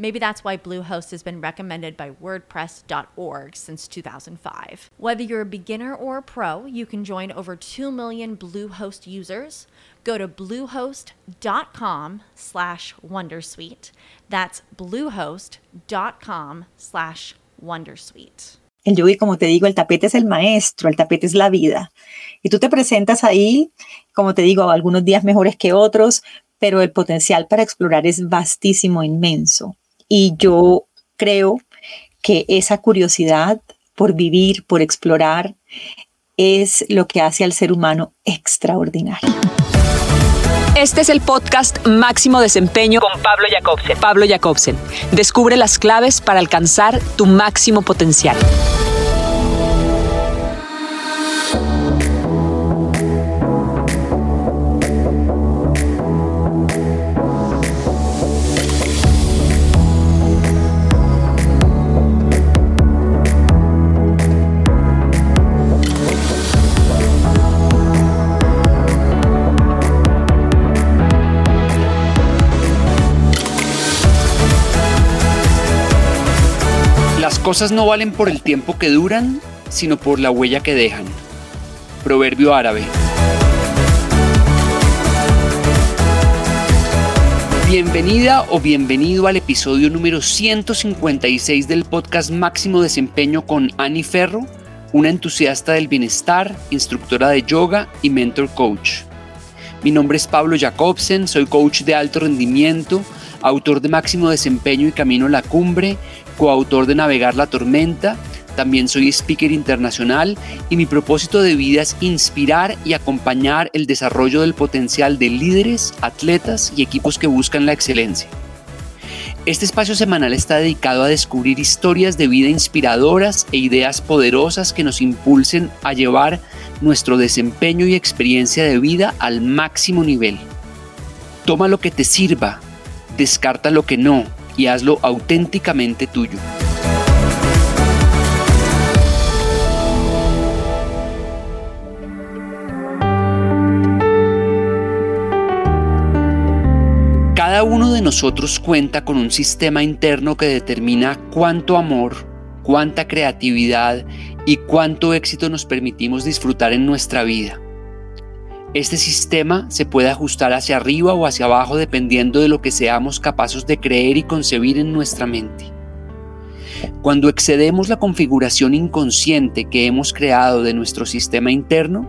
Maybe that's why Bluehost has been recommended by WordPress.org since 2005. Whether you're a beginner or a pro, you can join over 2 million Bluehost users. Go to bluehost.com slash Wondersuite. That's bluehost.com slash Wondersuite. El yogi, como te digo, el tapete es el maestro, el tapete es la vida. Y tú te presentas ahí, como te digo, algunos días mejores que otros, pero el potencial para explorar es vastísimo, inmenso. Y yo creo que esa curiosidad por vivir, por explorar, es lo que hace al ser humano extraordinario. Este es el podcast Máximo Desempeño con Pablo Jacobsen. Pablo Jacobsen. Descubre las claves para alcanzar tu máximo potencial. Cosas no valen por el tiempo que duran, sino por la huella que dejan. Proverbio árabe. Bienvenida o bienvenido al episodio número 156 del podcast Máximo Desempeño con Annie Ferro, una entusiasta del bienestar, instructora de yoga y mentor coach. Mi nombre es Pablo Jacobsen, soy coach de alto rendimiento, autor de Máximo Desempeño y Camino a la Cumbre coautor de Navegar la Tormenta, también soy speaker internacional y mi propósito de vida es inspirar y acompañar el desarrollo del potencial de líderes, atletas y equipos que buscan la excelencia. Este espacio semanal está dedicado a descubrir historias de vida inspiradoras e ideas poderosas que nos impulsen a llevar nuestro desempeño y experiencia de vida al máximo nivel. Toma lo que te sirva, descarta lo que no y hazlo auténticamente tuyo. Cada uno de nosotros cuenta con un sistema interno que determina cuánto amor, cuánta creatividad y cuánto éxito nos permitimos disfrutar en nuestra vida. Este sistema se puede ajustar hacia arriba o hacia abajo dependiendo de lo que seamos capaces de creer y concebir en nuestra mente. Cuando excedemos la configuración inconsciente que hemos creado de nuestro sistema interno,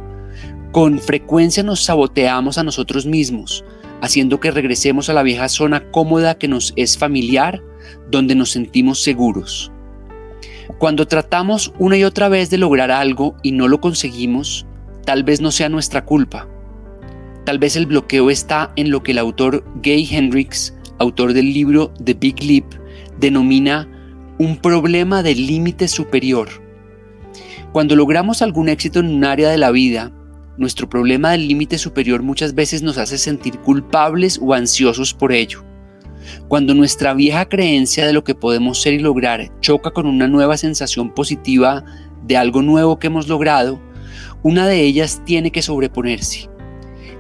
con frecuencia nos saboteamos a nosotros mismos, haciendo que regresemos a la vieja zona cómoda que nos es familiar, donde nos sentimos seguros. Cuando tratamos una y otra vez de lograr algo y no lo conseguimos, tal vez no sea nuestra culpa. Tal vez el bloqueo está en lo que el autor Gay Hendricks, autor del libro The Big Leap, denomina un problema de límite superior. Cuando logramos algún éxito en un área de la vida, nuestro problema del límite superior muchas veces nos hace sentir culpables o ansiosos por ello. Cuando nuestra vieja creencia de lo que podemos ser y lograr choca con una nueva sensación positiva de algo nuevo que hemos logrado, una de ellas tiene que sobreponerse.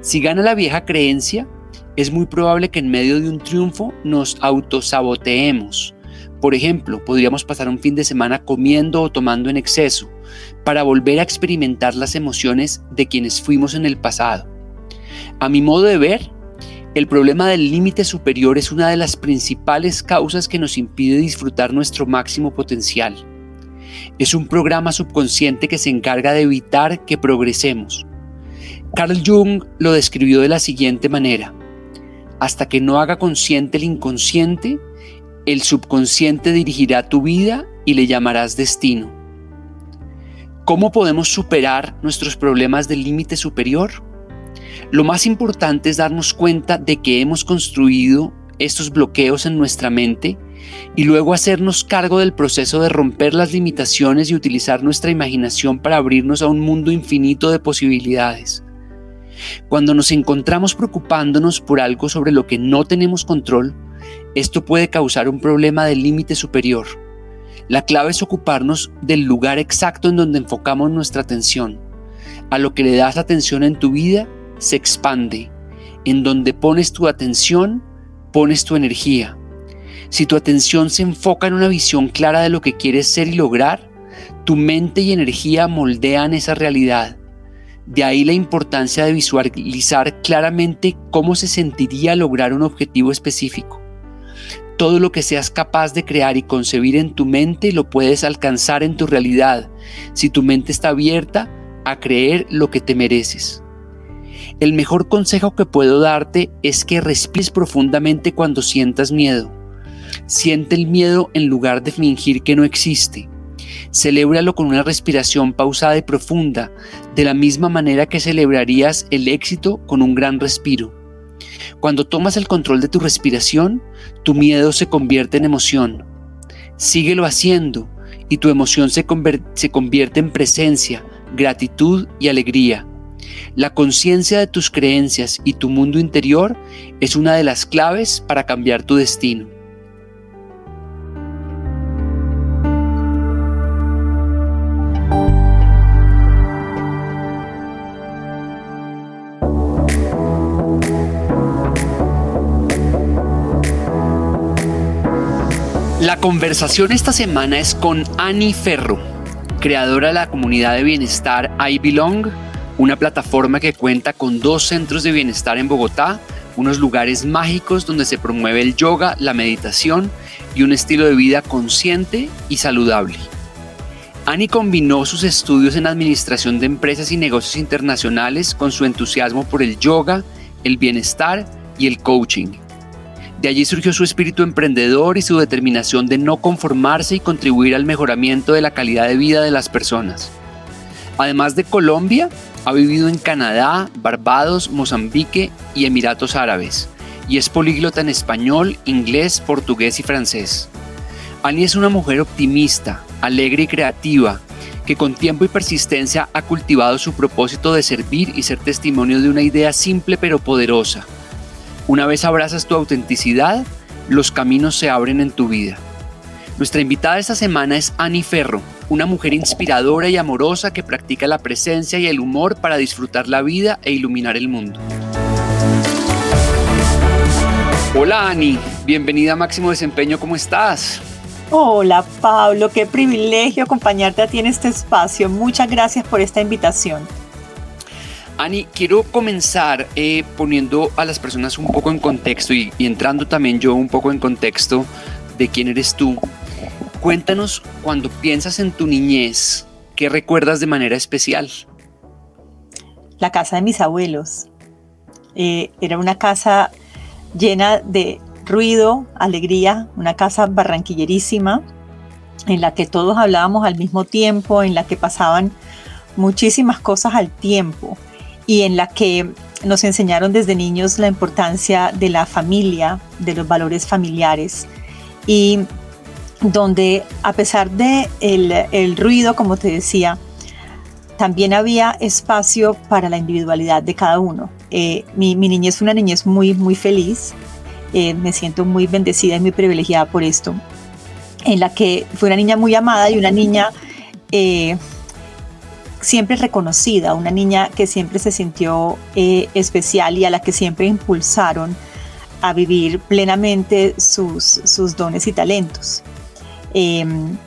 Si gana la vieja creencia, es muy probable que en medio de un triunfo nos autosaboteemos. Por ejemplo, podríamos pasar un fin de semana comiendo o tomando en exceso para volver a experimentar las emociones de quienes fuimos en el pasado. A mi modo de ver, el problema del límite superior es una de las principales causas que nos impide disfrutar nuestro máximo potencial. Es un programa subconsciente que se encarga de evitar que progresemos. Carl Jung lo describió de la siguiente manera. hasta que no haga consciente el inconsciente, el subconsciente dirigirá tu vida y le llamarás destino. ¿Cómo podemos superar nuestros problemas del límite superior? Lo más importante es darnos cuenta de que hemos construido estos bloqueos en nuestra mente y luego hacernos cargo del proceso de romper las limitaciones y utilizar nuestra imaginación para abrirnos a un mundo infinito de posibilidades. Cuando nos encontramos preocupándonos por algo sobre lo que no tenemos control, esto puede causar un problema del límite superior. La clave es ocuparnos del lugar exacto en donde enfocamos nuestra atención. A lo que le das atención en tu vida se expande. En donde pones tu atención, pones tu energía. Si tu atención se enfoca en una visión clara de lo que quieres ser y lograr, tu mente y energía moldean esa realidad. De ahí la importancia de visualizar claramente cómo se sentiría lograr un objetivo específico. Todo lo que seas capaz de crear y concebir en tu mente lo puedes alcanzar en tu realidad, si tu mente está abierta a creer lo que te mereces. El mejor consejo que puedo darte es que respires profundamente cuando sientas miedo. Siente el miedo en lugar de fingir que no existe. Celébralo con una respiración pausada y profunda, de la misma manera que celebrarías el éxito con un gran respiro. Cuando tomas el control de tu respiración, tu miedo se convierte en emoción. Síguelo haciendo y tu emoción se, convierte en presencia, gratitud y alegría. La conciencia de tus creencias y tu mundo interior es una de las claves para cambiar tu destino. Conversación esta semana es con Annie Ferro, creadora de la comunidad de bienestar I Belong una plataforma que cuenta con dos centros de bienestar en Bogotá, unos lugares mágicos donde se promueve el yoga, la meditación y un estilo de vida consciente y saludable. Ani combinó sus estudios en administración de empresas y negocios internacionales con su entusiasmo por el yoga, el bienestar y el coaching. De allí surgió su espíritu emprendedor y su determinación de no conformarse y contribuir al mejoramiento de la calidad de vida de las personas. Además de Colombia, ha vivido en Canadá, Barbados, Mozambique y Emiratos Árabes, y es políglota en español, inglés, portugués y francés. Annie es una mujer optimista, alegre y creativa, que con tiempo y persistencia ha cultivado su propósito de servir y ser testimonio de una idea simple pero poderosa. Una vez abrazas tu autenticidad, los caminos se abren en tu vida. Nuestra invitada esta semana es Annie Ferro, una mujer inspiradora y amorosa que practica la presencia y el humor para disfrutar la vida e iluminar el mundo. Hola Ani, bienvenida a Máximo Desempeño, ¿cómo estás? Hola Pablo, qué privilegio acompañarte a ti en este espacio. Muchas gracias por esta invitación. Ani, quiero comenzar eh, poniendo a las personas un poco en contexto y entrando también yo un poco en contexto de quién eres tú Cuéntanos cuando piensas en tu niñez, ¿qué recuerdas de manera especial? La casa de mis abuelos. Eh, era una casa llena de ruido, alegría, una casa barranquillerísima, en la que todos hablábamos al mismo tiempo, en la que pasaban muchísimas cosas al tiempo y en la que nos enseñaron desde niños la importancia de la familia, de los valores familiares. Y donde a pesar de el, ruido, como te decía, también había espacio para la individualidad de cada uno. Eh, mi, niñez es una niñez muy, muy feliz. Eh, me siento muy bendecida y muy privilegiada por esto. En la que fue una niña muy amada y una niña eh, siempre reconocida, una niña que siempre se sintió especial y a la que siempre impulsaron a vivir plenamente sus, sus dones y talentos. Em,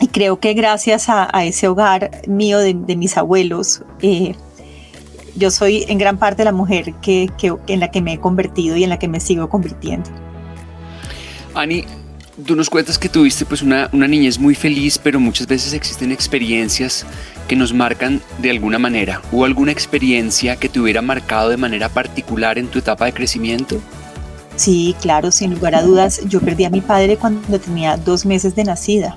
y creo que gracias a, ese hogar mío de, mis abuelos, eh, yo soy en gran parte la mujer que, en la que me he convertido y en la que me sigo convirtiendo. Ani, tú nos cuentas que tuviste pues una, una niñez muy feliz, pero muchas veces existen experiencias que nos marcan de alguna manera. ¿Hubo alguna experiencia que te hubiera marcado de manera particular en tu etapa de crecimiento? Sí, claro, sin lugar a dudas. Yo perdí a mi padre cuando tenía dos meses de nacida.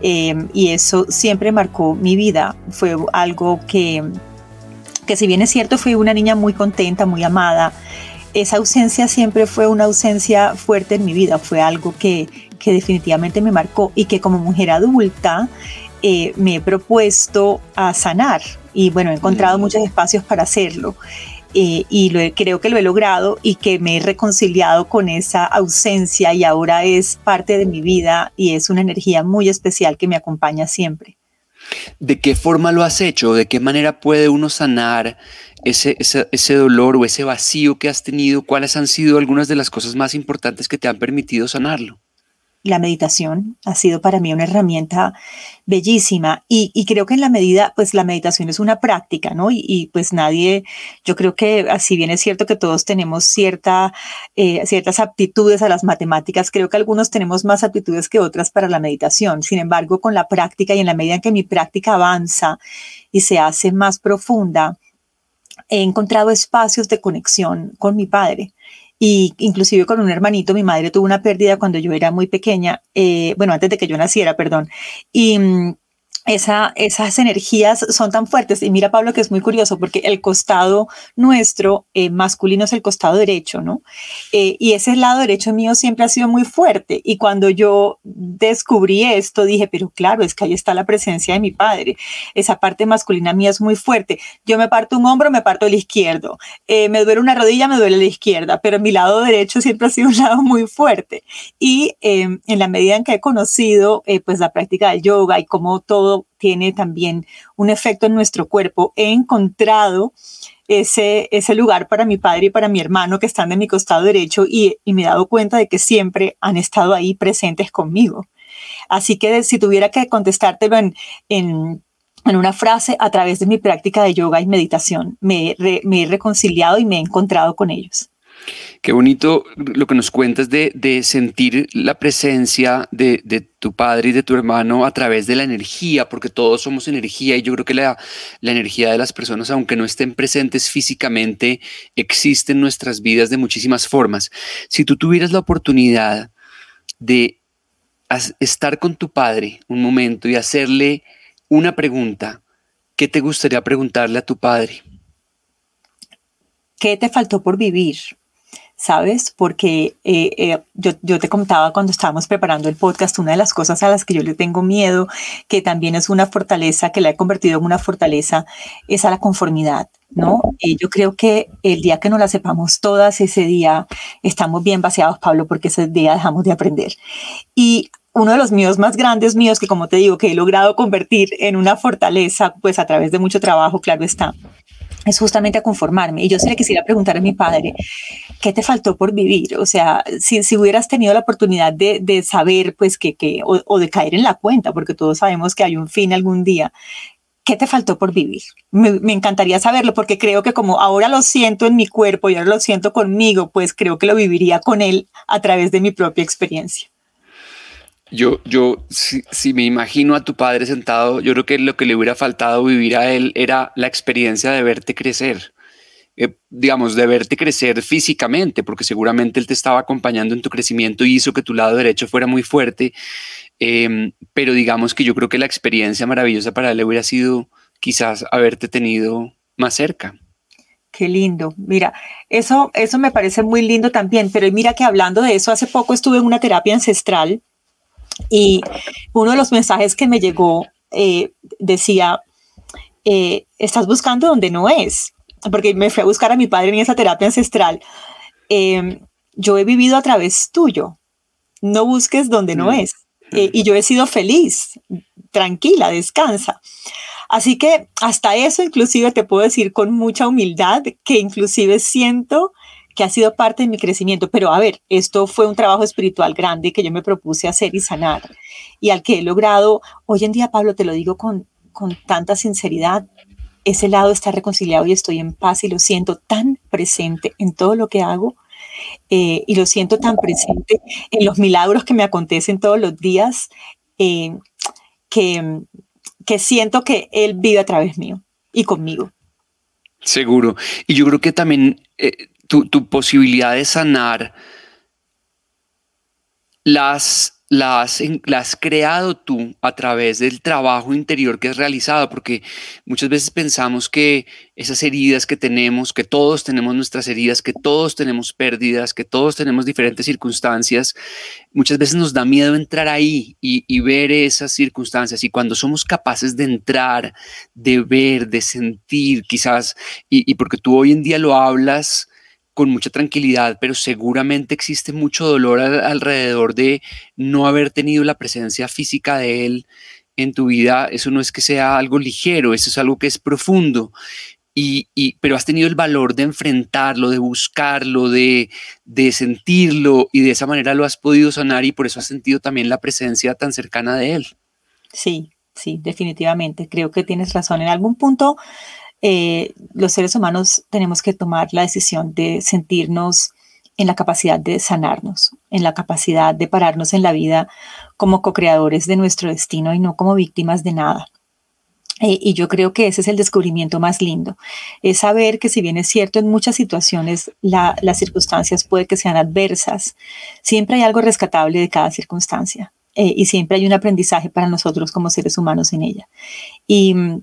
Em, y eso siempre marcó mi vida. Fue algo que, que si bien es cierto, fui una niña muy contenta, muy amada, esa ausencia siempre fue una ausencia fuerte en mi vida, fue algo que, que definitivamente me marcó y que como mujer adulta eh, me he propuesto a sanar y bueno, he encontrado muchos espacios para hacerlo. Eh, y lo creo que lo he logrado y que me he reconciliado con esa ausencia y ahora es parte de mi vida y es una energía muy especial que me acompaña siempre. ¿De qué forma lo has hecho? ¿De qué manera puede uno sanar ese, ese, ese, dolor o ese vacío que has tenido? ¿Cuáles han sido algunas de las cosas más importantes que te han permitido sanarlo? La meditación ha sido para mí una herramienta bellísima y, creo que en la medida, pues la meditación es una práctica, ¿no? Y, pues nadie, yo creo que así bien es cierto que todos tenemos cierta, eh, ciertas aptitudes a las matemáticas, creo que algunos tenemos más aptitudes que otras para la meditación. Sin embargo, con la práctica y en la medida en que mi práctica avanza y se hace más profunda, he encontrado espacios de conexión con mi padre y inclusive con un hermanito, mi madre tuvo una pérdida cuando yo era muy pequeña, eh, bueno, antes de que yo naciera, perdón, y mm, esa, esas energías son tan fuertes. Y mira, Pablo, que es muy curioso porque el costado nuestro eh, masculino es el costado derecho, ¿no? Eh, y ese lado derecho mío siempre ha sido muy fuerte. Y cuando yo descubrí esto, dije, pero claro, es que ahí está la presencia de mi padre. Esa parte masculina mía es muy fuerte. Yo me parto un hombro, me parto el izquierdo. Eh, me duele una rodilla, me duele la izquierda. Pero mi lado derecho siempre ha sido un lado muy fuerte. Y en la medida en que he conocido, pues, la práctica del yoga y cómo todo tiene también un efecto en nuestro cuerpo. He encontrado ese, ese lugar para mi padre y para mi hermano que están de mi costado derecho y, me he dado cuenta de que siempre han estado ahí presentes conmigo. Así que si tuviera que contestártelo en, en, una frase, a través de mi práctica de yoga y meditación, me, me he reconciliado y me he encontrado con ellos. Qué bonito lo que nos cuentas de, de sentir la presencia de, de, tu padre y de tu hermano a través de la energía, porque todos somos energía y yo creo que la, la energía de las personas, aunque no estén presentes físicamente, existe en nuestras vidas de muchísimas formas. Si tú tuvieras la oportunidad de estar con tu padre un momento y hacerle una pregunta, ¿qué te gustaría preguntarle a tu padre? ¿Qué te faltó por vivir? ¿Sabes? Porque eh, eh, yo, te contaba cuando estábamos preparando el podcast, una de las cosas a las que yo le tengo miedo, que también es una fortaleza, que la he convertido en una fortaleza, es a la conformidad, ¿no? Y yo creo que el día que no la sepamos todas, ese día estamos bien vaciados, Pablo, porque ese día dejamos de aprender. Y uno de los míos más grandes míos, que como te digo, que he logrado convertir en una fortaleza, pues a través de mucho trabajo, claro está, es justamente a conformarme. Y yo sí le quisiera preguntar a mi padre, ¿qué te faltó por vivir? O sea, si, si hubieras tenido la oportunidad de, de saber, pues, que, que o, de caer en la cuenta, porque todos sabemos que hay un fin algún día, ¿qué te faltó por vivir? Me, me, encantaría saberlo porque creo que como ahora lo siento en mi cuerpo y ahora lo siento conmigo, pues creo que lo viviría con él a través de mi propia experiencia. Yo, yo, si, me imagino a tu padre sentado, yo creo que lo que le hubiera faltado vivir a él era la experiencia de verte crecer, eh, digamos, de verte crecer físicamente, porque seguramente él te estaba acompañando en tu crecimiento y hizo que tu lado derecho fuera muy fuerte, em, pero digamos que yo creo que la experiencia maravillosa para él hubiera sido quizás haberte tenido más cerca. Qué lindo. Mira, eso, eso me parece muy lindo también, pero mira que hablando de eso, hace poco estuve en una terapia ancestral y uno de los mensajes que me llegó eh, decía, eh, estás buscando donde no es, porque me fui a buscar a mi padre en esa terapia ancestral. Em, yo he vivido a través tuyo, no busques donde no mm. es. Eh, y yo he sido feliz, tranquila, descansa. Así que hasta eso inclusive te puedo decir con mucha humildad que inclusive siento que ha sido parte de mi crecimiento. Pero a ver, esto fue un trabajo espiritual grande que yo me propuse hacer y sanar y al que he logrado, hoy en día, Pablo, te lo digo con, con tanta sinceridad, ese lado está reconciliado y estoy en paz y lo siento tan presente en todo lo que hago eh, y lo siento tan presente en los milagros que me acontecen todos los días eh, que, que siento que Él vive a través mío y conmigo. Seguro. Y yo creo que también eh, tu, tu posibilidad de sanar las las, has creado tú a través del trabajo interior que has realizado, porque muchas veces pensamos que esas heridas que tenemos, que todos tenemos nuestras heridas, que todos tenemos pérdidas, que todos tenemos diferentes circunstancias, muchas veces nos da miedo entrar ahí y, ver esas circunstancias. Y cuando somos capaces de entrar, de ver, de sentir, quizás, y porque tú hoy en día lo hablas, con mucha tranquilidad, pero seguramente existe mucho dolor alrededor de no haber tenido la presencia física de él en tu vida. Eso no es que sea algo ligero, eso es algo que es profundo. Y, pero has tenido el valor de enfrentarlo, de buscarlo, de, de sentirlo y de esa manera lo has podido sanar y por eso has sentido también la presencia tan cercana de él. Sí, sí, definitivamente. Creo que tienes razón. En algún punto eh, los seres humanos tenemos que tomar la decisión de sentirnos en la capacidad de sanarnos, en la capacidad de pararnos en la vida como co-creadores de nuestro destino y no como víctimas de nada. Eh, y yo creo que ese es el descubrimiento más lindo, es saber que si bien es cierto en muchas situaciones las circunstancias puede que sean adversas, siempre hay algo rescatable de cada circunstancia eh, y siempre hay un aprendizaje para nosotros como seres humanos en ella. Y mm,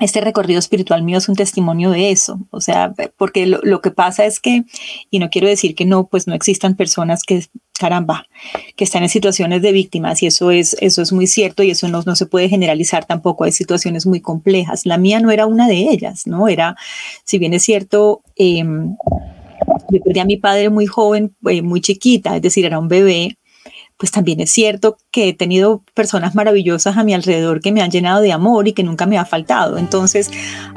Este recorrido espiritual mío es un testimonio de eso, o sea, porque lo, que pasa es que, y no quiero decir que no, pues no existan personas que, caramba, que están en situaciones de víctimas y eso es, eso es muy cierto y eso no, no se puede generalizar tampoco, hay situaciones muy complejas. La mía no era una de ellas, ¿no? Era, si bien es cierto, em, yo perdí a mi padre muy joven, eh, muy chiquita, es decir, era un bebé, pues también es cierto que he tenido personas maravillosas a mi alrededor que me han llenado de amor y que nunca me ha faltado. Entonces,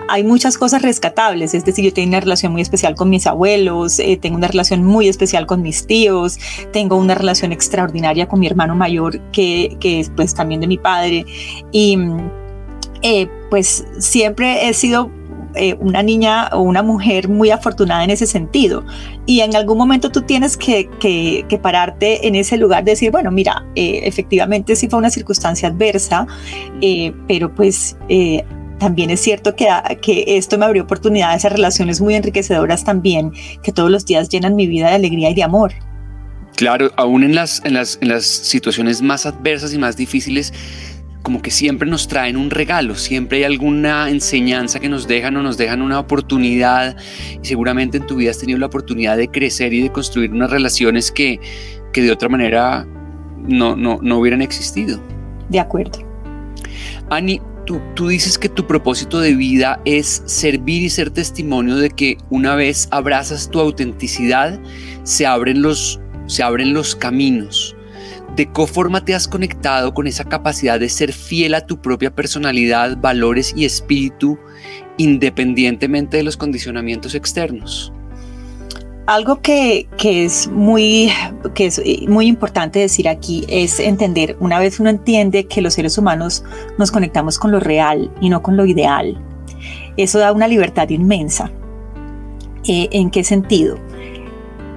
hay muchas cosas rescatables. Es decir, yo tengo una relación muy especial con mis abuelos, eh, tengo una relación muy especial con mis tíos, tengo una relación extraordinaria con mi hermano mayor, que, que es pues también de mi padre. Y eh, pues siempre he sido eh, una niña o una mujer muy afortunada en ese sentido. Y en algún momento tú tienes que, que, pararte en ese lugar de decir, bueno, mira, eh, efectivamente sí fue una circunstancia adversa, eh, pero pues también es cierto que, que, esto me abrió oportunidades a relaciones muy enriquecedoras también, que todos los días llenan mi vida de alegría y de amor. Claro, aún en las, en las, en las situaciones más adversas y más difíciles, como que siempre nos traen un regalo, siempre hay alguna enseñanza que nos dejan o nos dejan una oportunidad y seguramente en tu vida has tenido la oportunidad de crecer y de construir unas relaciones que, que de otra manera no, no, no hubieran existido. De acuerdo. Ani, tú, tú dices que tu propósito de vida es servir y ser testimonio de que una vez abrazas tu autenticidad, se abren los, se abren los caminos. ¿De qué forma te has conectado con esa capacidad de ser fiel a tu propia personalidad, valores y espíritu independientemente de los condicionamientos externos? Algo que, es muy, que es muy importante decir aquí es entender, una vez uno entiende que los seres humanos nos conectamos con lo real y no con lo ideal, eso da una libertad inmensa. Eh, ¿En qué sentido?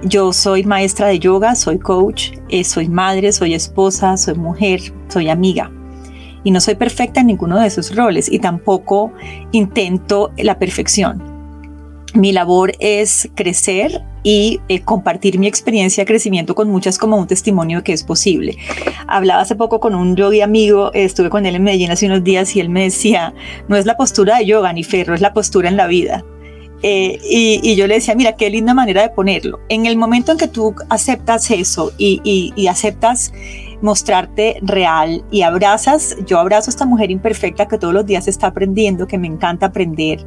Yo soy maestra de yoga, soy coach, eh, soy madre, soy esposa, soy mujer, soy amiga. Y no soy perfecta en ninguno de esos roles y tampoco intento la perfección. Mi labor es crecer y eh, compartir mi experiencia de crecimiento con muchas como un testimonio que es posible. Hablaba hace poco con un yogi amigo, estuve con él en Medellín hace unos días y él me decía, no es la postura de yoga ni ferro, es la postura en la vida. Eh, y, yo le decía, mira, qué linda manera de ponerlo. En el momento en que tú aceptas eso y, aceptas mostrarte real y abrazas, yo abrazo a esta mujer imperfecta que todos los días está aprendiendo, que me encanta aprender.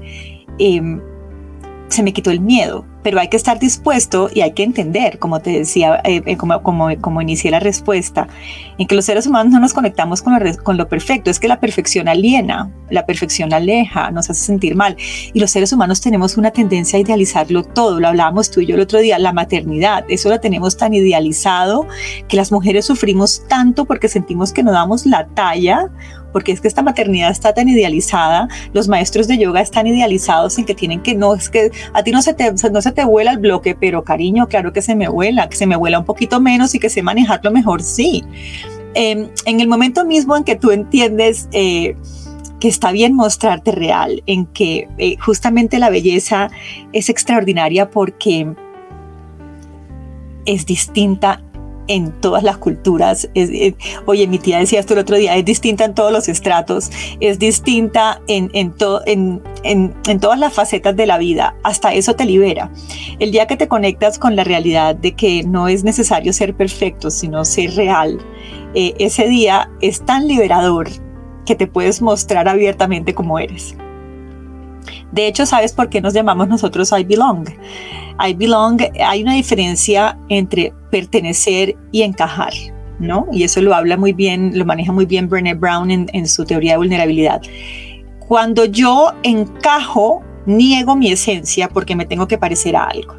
Eh, se me quitó el miedo, pero hay que estar dispuesto y hay que entender, como te decía, eh, eh, como, como, como, inicié la respuesta, en que los seres humanos no nos conectamos con lo, con lo perfecto, es que la perfección aliena, la perfección aleja, nos hace sentir mal, y los seres humanos tenemos una tendencia a idealizarlo todo, lo hablábamos tú y yo el otro día, la maternidad, eso lo tenemos tan idealizado que las mujeres sufrimos tanto porque sentimos que no damos la talla porque es que esta maternidad está tan idealizada, los maestros de yoga están idealizados en que tienen que, no, es que a ti no se te, no se te vuela el bloque, pero cariño, claro que se me vuela, que se me vuela un poquito menos y que sé manejarlo mejor, sí. Em, en el momento mismo en que tú entiendes... Eh, que está bien mostrarte real, en que eh, justamente la belleza es extraordinaria porque es distinta en todas las culturas. oye, mi tía decía esto el otro día, es distinta en todos los estratos, es distinta en, en, en, en, todas las facetas de la vida. Hasta eso te libera. El día que te conectas con la realidad de que no es necesario ser perfecto, sino ser real, eh, ese día es tan liberador que te puedes mostrar abiertamente como eres. De hecho, ¿sabes por qué nos llamamos nosotros I Belong? Hay una diferencia entre pertenecer y encajar, ¿no? Y eso lo habla muy bien, lo maneja muy bien Brené Brown en, en su teoría de vulnerabilidad. Cuando yo encajo, niego mi esencia porque me tengo que parecer a algo.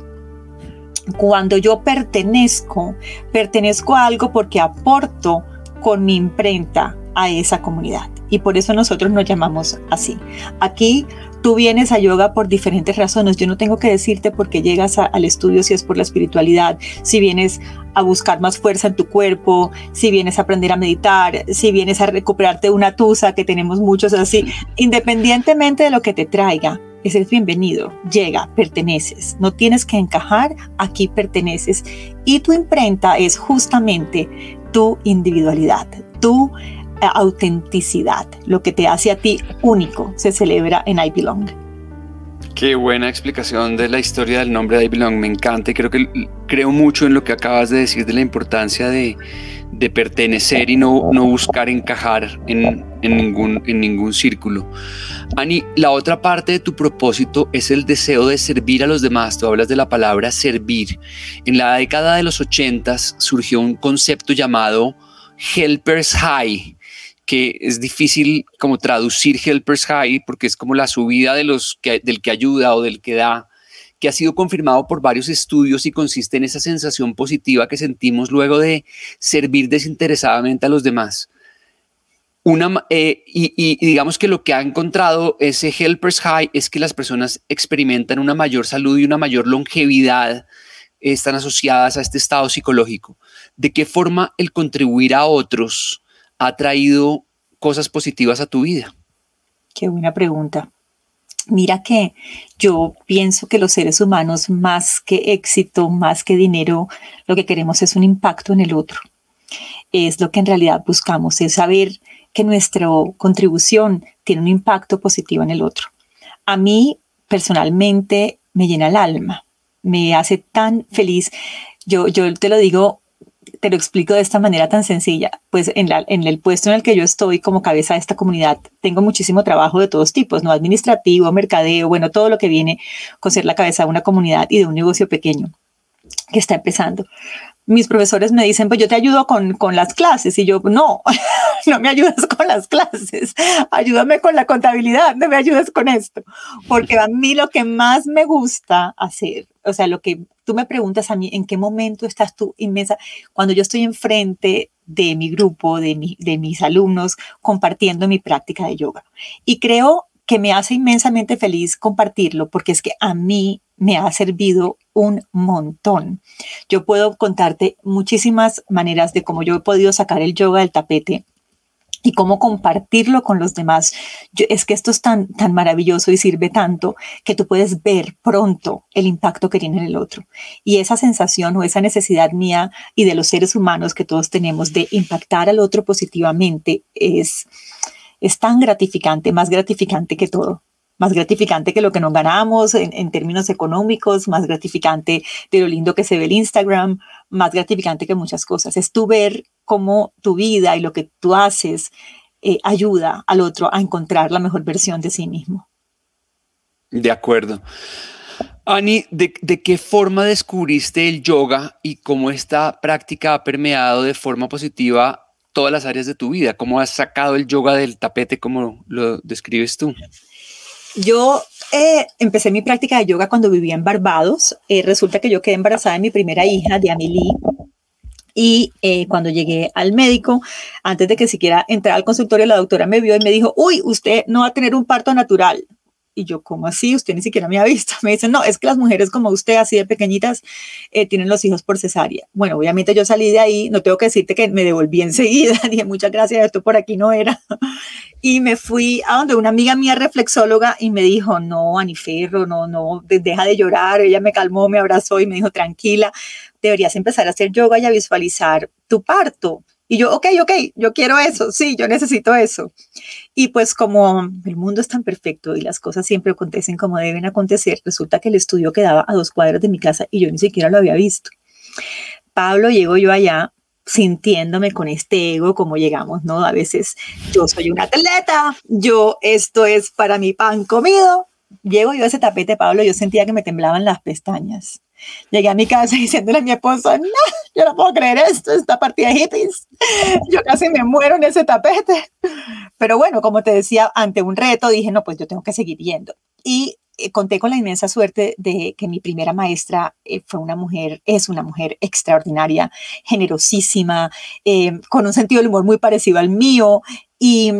Cuando yo pertenezco, pertenezco a algo porque aporto con mi imprenta a esa comunidad. Y por eso nosotros nos llamamos así. Aquí tú vienes a yoga por diferentes razones. Yo no tengo que decirte por qué llegas al estudio si es por la espiritualidad, si vienes a buscar más fuerza en tu cuerpo, si vienes a aprender a meditar, si vienes a recuperarte una tusa, que tenemos muchos así. Independientemente de lo que te traiga, es bienvenido, llega, perteneces. No tienes que encajar, aquí perteneces. Y tu imprenta es justamente tu individualidad, tu autenticidad, lo que te hace a ti único, se celebra en I Belong. Qué buena explicación de la historia del nombre de I Belong, me encanta y creo que creo mucho en lo que acabas de decir de la importancia de, de pertenecer y no, no buscar encajar en, en, ningún, en ningún círculo. Ani, la otra parte de tu propósito es el deseo de servir a los demás. Tú hablas de la palabra servir. En la década de los ochentas surgió un concepto llamado Helpers High, que es difícil como traducir Helpers High porque es como la subida de los que, del que ayuda o del que da, que ha sido confirmado por varios estudios y consiste en esa sensación positiva que sentimos luego de servir desinteresadamente a los demás. Una, eh, y, y, digamos que lo que ha encontrado ese Helpers High es que las personas experimentan una mayor salud y una mayor longevidad, están asociadas a este estado psicológico. ¿De qué forma el contribuir a otros ha traído cosas positivas a tu vida? Qué buena pregunta. Mira que yo pienso que los seres humanos, más que éxito, más que dinero, lo que queremos es un impacto en el otro. Es lo que en realidad buscamos, es saber que nuestra contribución tiene un impacto positivo en el otro. A mí personalmente me llena el alma, me hace tan feliz. Yo, yo te lo digo te lo explico de esta manera tan sencilla. Pues en, la, en el puesto en el que yo estoy como cabeza de esta comunidad, tengo muchísimo trabajo de todos tipos, ¿no? Administrativo, mercadeo, bueno, todo lo que viene con ser la cabeza de una comunidad y de un negocio pequeño que está empezando mis profesores me dicen, pues yo te ayudo con, con las clases. Y yo, no, no me ayudas con las clases, ayúdame con la contabilidad, no me ayudes con esto. Porque a mí lo que más me gusta hacer, o sea, lo que tú me preguntas a mí, ¿en qué momento estás tú inmensa? Cuando yo estoy enfrente de mi grupo, de, mi, de mis alumnos, compartiendo mi práctica de yoga. Y creo que me hace inmensamente feliz compartirlo porque es que a mí me ha servido un montón. Yo puedo contarte muchísimas maneras de cómo yo he podido sacar el yoga del tapete y cómo compartirlo con los demás. es que esto es tan, tan maravilloso y sirve tanto que tú puedes ver pronto el impacto que tiene en el otro. Y esa sensación o esa necesidad mía y de los seres humanos que todos tenemos de impactar al otro positivamente es, es tan gratificante, más gratificante que todo más gratificante que lo que nos ganamos en, términos económicos, más gratificante de lo lindo que se ve el Instagram, más gratificante que muchas cosas. Es tu ver cómo tu vida y lo que tú haces eh, ayuda al otro a encontrar la mejor versión de sí mismo. De acuerdo. Ani, ¿de, qué forma descubriste el yoga y cómo esta práctica ha permeado de forma positiva todas las áreas de tu vida? ¿Cómo has sacado el yoga del tapete como lo describes tú? Yo eh, empecé mi práctica de yoga cuando vivía en Barbados. Eh, resulta que yo quedé embarazada de mi primera hija, de Amelie. Y eh, cuando llegué al médico, antes de que siquiera entrara al consultorio, la doctora me vio y me dijo, uy, usted no va a tener un parto natural. Y yo, ¿cómo así? Usted ni siquiera me ha visto. Me dicen, no, es que las mujeres como usted, así de pequeñitas, tienen los hijos por cesárea. Bueno, obviamente yo salí de ahí, no tengo que decirte que me devolví enseguida. Dije, muchas gracias, esto por aquí no era y me fui a donde una amiga mía reflexóloga y me dijo, no, Aniferro, no, no, deja de llorar. Ella me calmó, me abrazó y me dijo, tranquila, deberías empezar a hacer yoga y a visualizar tu parto. Y yo, ok, ok, yo quiero eso, sí, yo necesito eso. Y pues como el mundo es tan perfecto y las cosas siempre acontecen como deben acontecer, resulta que el estudio quedaba a dos cuadras de mi casa y yo ni siquiera lo había visto. Pablo, llego yo allá sintiéndome con este ego como llegamos, ¿no? A veces yo soy un atleta, yo esto es para mi pan comido. Llego yo a ese tapete, Pablo, yo sentía que me temblaban las pestañas. Llegué a mi casa diciéndole a mi esposo, no, yo no puedo creer esto, esta partida de hippies. Yo casi me muero en ese tapete. Pero bueno, como te decía, ante un reto dije, no, pues yo tengo que seguir yendo. Y eh, conté con la inmensa suerte de que mi primera maestra eh, fue una mujer, es una mujer extraordinaria, generosísima, eh, con un sentido del humor muy parecido al mío y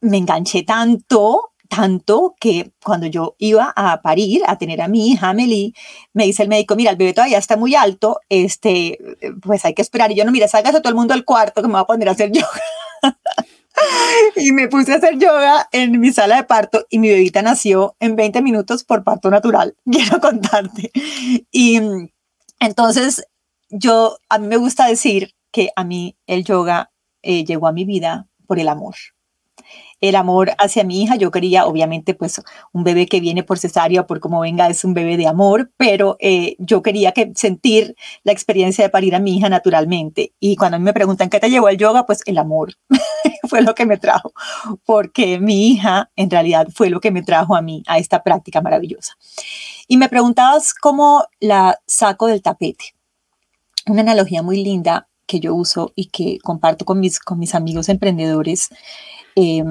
me enganché tanto tanto que cuando yo iba a parir, a tener a mi hija Amelie, me dice el médico, mira, el bebé todavía está muy alto, este, pues hay que esperar. Y yo, no, mira, salgas a todo el mundo al cuarto que me va a poner a hacer yoga. y me puse a hacer yoga en mi sala de parto y mi bebita nació en 20 minutos por parto natural, quiero contarte. Y entonces yo, a mí me gusta decir que a mí el yoga eh, llegó a mi vida por el amor el amor hacia mi hija. Yo quería, obviamente, pues un bebé que viene por cesárea, por como venga, es un bebé de amor, pero eh, yo quería que sentir la experiencia de parir a mi hija naturalmente. Y cuando me preguntan qué te llevó al yoga, pues el amor fue lo que me trajo, porque mi hija en realidad fue lo que me trajo a mí, a esta práctica maravillosa. Y me preguntabas cómo la saco del tapete. Una analogía muy linda que yo uso y que comparto con mis, con mis amigos emprendedores eh,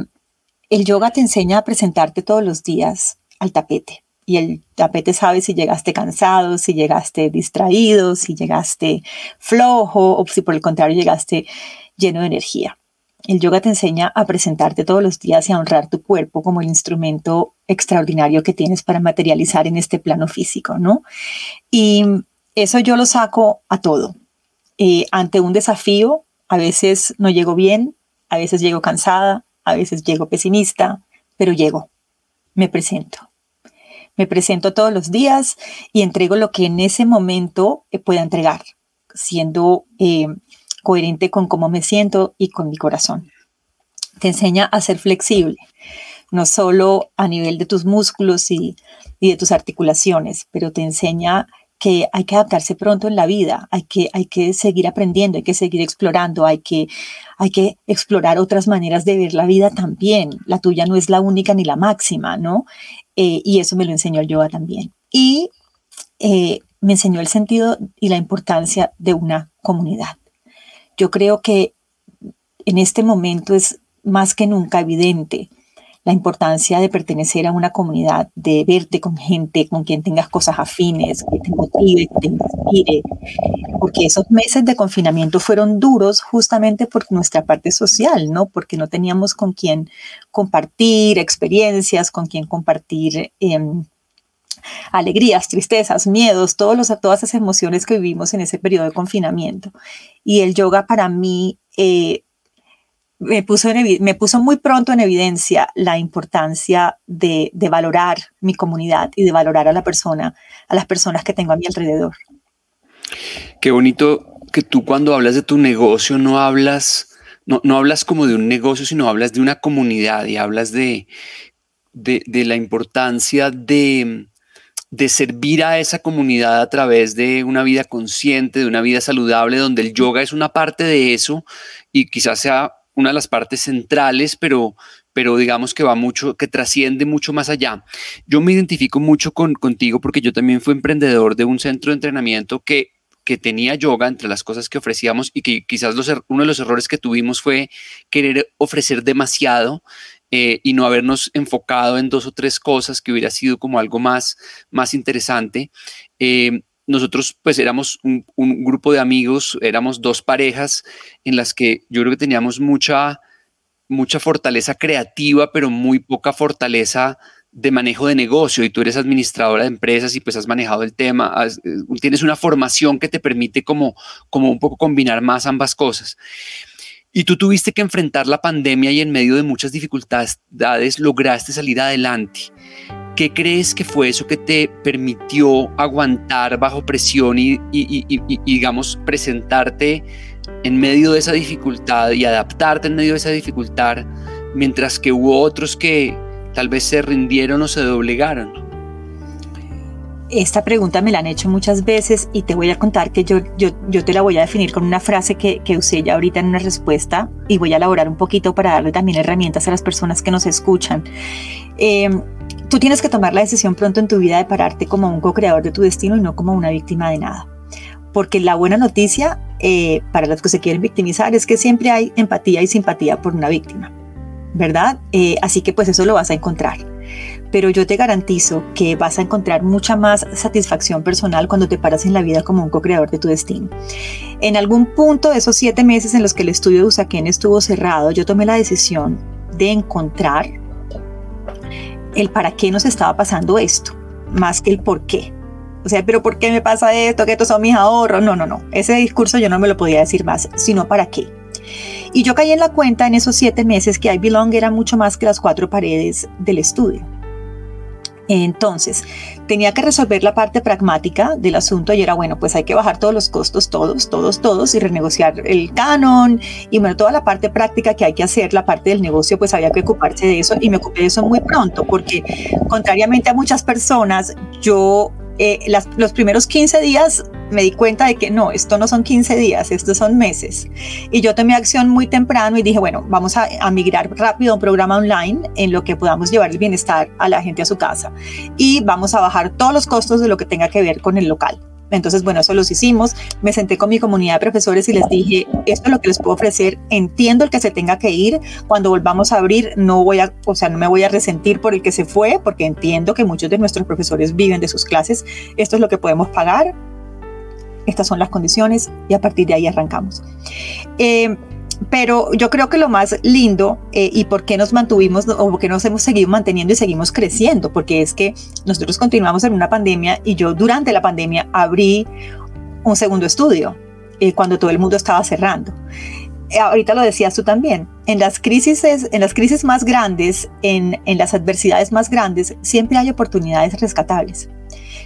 el yoga te enseña a presentarte todos los días al tapete y el tapete sabe si llegaste cansado, si llegaste distraído, si llegaste flojo o si por el contrario llegaste lleno de energía. El yoga te enseña a presentarte todos los días y a honrar tu cuerpo como el instrumento extraordinario que tienes para materializar en este plano físico, ¿no? Y eso yo lo saco a todo. Eh, ante un desafío, a veces no llego bien, a veces llego cansada, a veces llego pesimista, pero llego, me presento. Me presento todos los días y entrego lo que en ese momento eh, pueda entregar, siendo eh, coherente con cómo me siento y con mi corazón. Te enseña a ser flexible, no solo a nivel de tus músculos y, y de tus articulaciones, pero te enseña que hay que adaptarse pronto en la vida, hay que, hay que seguir aprendiendo, hay que seguir explorando, hay que, hay que explorar otras maneras de ver la vida también. La tuya no es la única ni la máxima, ¿no? Eh, y eso me lo enseñó el yoga también. Y eh, me enseñó el sentido y la importancia de una comunidad. Yo creo que en este momento es más que nunca evidente la importancia de pertenecer a una comunidad, de verte con gente con quien tengas cosas afines, que te motive, que te inspire, porque esos meses de confinamiento fueron duros justamente por nuestra parte social, ¿no? Porque no teníamos con quien compartir experiencias, con quien compartir em, alegrías, tristezas, miedos, todos los, todas esas emociones que vivimos en ese periodo de confinamiento. Y el yoga para mí eh, me puso, me puso muy pronto en evidencia la importancia de, valorar mi comunidad y de valorar a la persona, a las personas que tengo a mi alrededor. Qué bonito que tú cuando hablas de tu negocio no hablas, no, no hablas como de un negocio, sino hablas de una comunidad y hablas de, de, de la importancia de, de servir a esa comunidad a través de una vida consciente, de una vida saludable, donde el yoga es una parte de eso y quizás sea una de las partes centrales, pero, pero digamos que va mucho, que trasciende mucho más allá. Yo me identifico mucho con, contigo porque yo también fui emprendedor de un centro de entrenamiento que, que tenía yoga entre las cosas que ofrecíamos y que quizás er, uno de los errores que tuvimos fue querer ofrecer demasiado eh, y no habernos enfocado en dos o tres cosas que hubiera sido como algo más, más interesante. Eh, nosotros pues éramos un, grupo de amigos, éramos dos parejas en las que yo creo que teníamos mucha, mucha fortaleza creativa, pero muy poca fortaleza de manejo de negocio y tú eres administradora de empresas y pues has manejado el tema, eh, tienes una formación que te permite como, como un poco combinar más ambas cosas. Y tú tuviste que enfrentar la pandemia y en medio de muchas dificultades lograste salir adelante. ¿Qué crees que fue eso que te permitió aguantar bajo presión y, digamos, presentarte en medio de esa dificultad y adaptarte en medio de esa dificultad, mientras que hubo otros que tal vez se rindieron o se doblegaron? Esta pregunta me la han hecho muchas veces y te voy a contar que yo, yo, yo te la voy a definir con una frase que, que usé ya ahorita en una respuesta y voy a elaborar un poquito para darle también herramientas a las personas que nos escuchan. Eh, Tú tienes que tomar la decisión pronto en tu vida de pararte como un co-creador de tu destino y no como una víctima de nada. Porque la buena noticia eh, para los que se quieren victimizar es que siempre hay empatía y simpatía por una víctima, ¿verdad? Eh, así que pues eso lo vas a encontrar. Pero yo te garantizo que vas a encontrar mucha más satisfacción personal cuando te paras en la vida como un co-creador de tu destino. En algún punto de esos siete meses en los que el estudio de Usaquén estuvo cerrado, yo tomé la decisión de encontrar el para qué nos estaba pasando esto, más que el por qué. O sea, pero ¿por qué me pasa esto? Que estos son mis ahorros. No, no, no. Ese discurso yo no me lo podía decir más, sino para qué. Y yo caí en la cuenta en esos siete meses que I Belong era mucho más que las cuatro paredes del estudio. Entonces, tenía que resolver la parte pragmática del asunto y era, bueno, pues hay que bajar todos los costos, todos, todos, todos, y renegociar el canon y bueno, toda la parte práctica que hay que hacer, la parte del negocio, pues había que ocuparse de eso y me ocupé de eso muy pronto porque contrariamente a muchas personas, yo eh, los primeros 15 días me di cuenta de que no, esto no son 15 días, estos son meses. Y yo tomé acción muy temprano y dije, bueno, vamos a, a, migrar rápido a un programa online en lo que podamos llevar el bienestar a la gente a su casa. Y vamos a bajar todos los costos de lo que tenga que ver con el local. Entonces, bueno, eso los hicimos. Me senté con mi comunidad de profesores y les dije, esto es lo que les puedo ofrecer. Entiendo el que se tenga que ir. Cuando volvamos a abrir, no voy a, o sea, no me voy a resentir por el que se fue, porque entiendo que muchos de nuestros profesores viven de sus clases. Esto es lo que podemos pagar. Estas son las condiciones y a partir de ahí arrancamos. Eh, pero yo creo que lo más lindo eh, y por qué nos mantuvimos o por qué nos hemos seguido manteniendo y seguimos creciendo, porque es que nosotros continuamos en una pandemia y yo durante la pandemia abrí un segundo estudio eh, cuando todo el mundo estaba cerrando. Eh, ahorita lo decías tú también, en las crisis, en las crisis más grandes, en, en las adversidades más grandes, siempre hay oportunidades rescatables.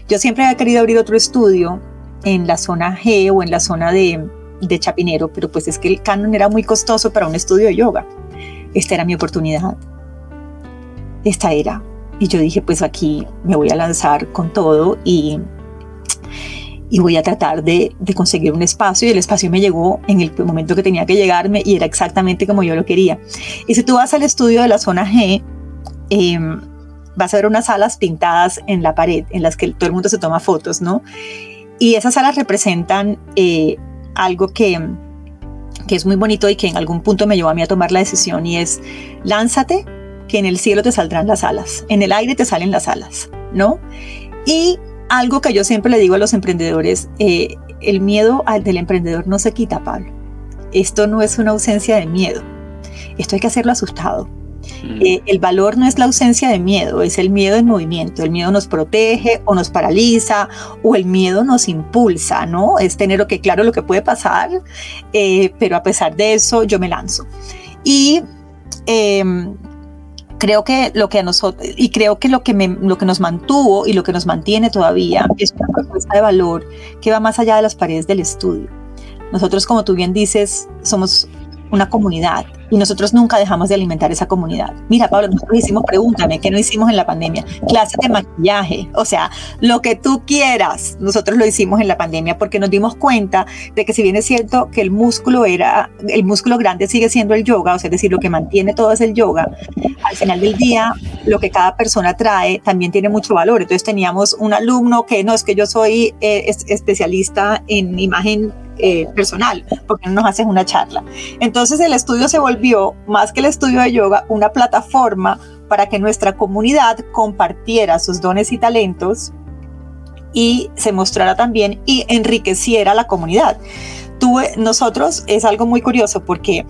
Yo siempre había querido abrir otro estudio en la zona G o en la zona de, de Chapinero, pero pues es que el canon era muy costoso para un estudio de yoga. Esta era mi oportunidad. Esta era. Y yo dije, pues aquí me voy a lanzar con todo y, y voy a tratar de, conseguir un espacio y el espacio me llegó en el momento que tenía que llegarme y era exactamente como yo lo quería. Y si tú vas al estudio de la zona G, eh, vas a ver unas salas pintadas en la pared en las que todo el mundo se toma fotos, ¿no? Y esas salas representan eh, algo que, que es muy bonito y que en algún punto me llevó a mí a tomar la decisión y es lánzate que en el cielo te saldrán las alas, en el aire te salen las alas, ¿no? Y algo que yo siempre le digo a los emprendedores, eh, el miedo al del emprendedor no se quita, Pablo. Esto no es una ausencia de miedo. Esto hay que hacerlo asustado. Eh, el valor no es la ausencia de miedo, es el miedo en movimiento. El miedo nos protege o nos paraliza o el miedo nos impulsa, ¿no? Es tener lo que claro lo que puede pasar, eh, pero a pesar de eso yo me lanzo. Y em, creo que lo que a nosotros, y creo que lo que, lo que nos mantuvo y lo que nos mantiene todavía es una propuesta de valor que va más allá de las paredes del estudio. Nosotros, como tú bien dices, somos una comunidad y nosotros nunca dejamos de alimentar esa comunidad. Mira, Pablo, nosotros hicimos, pregúntame, ¿qué no hicimos en la pandemia? Clases de maquillaje, o sea, lo que tú quieras, nosotros lo hicimos en la pandemia porque nos dimos cuenta de que si bien es cierto que el músculo era, el músculo grande sigue siendo el yoga, o sea, es decir, lo que mantiene todo es el yoga, al final del día, lo que cada persona trae también tiene mucho valor. Entonces teníamos un alumno que no, es que yo soy eh, especialista en imagen eh, personal, porque no nos haces una charla. Entonces el estudio se volvió, más que el estudio de yoga, una plataforma para que nuestra comunidad compartiera sus dones y talentos y se mostrara también y enriqueciera la comunidad. Tuve, nosotros es algo muy curioso porque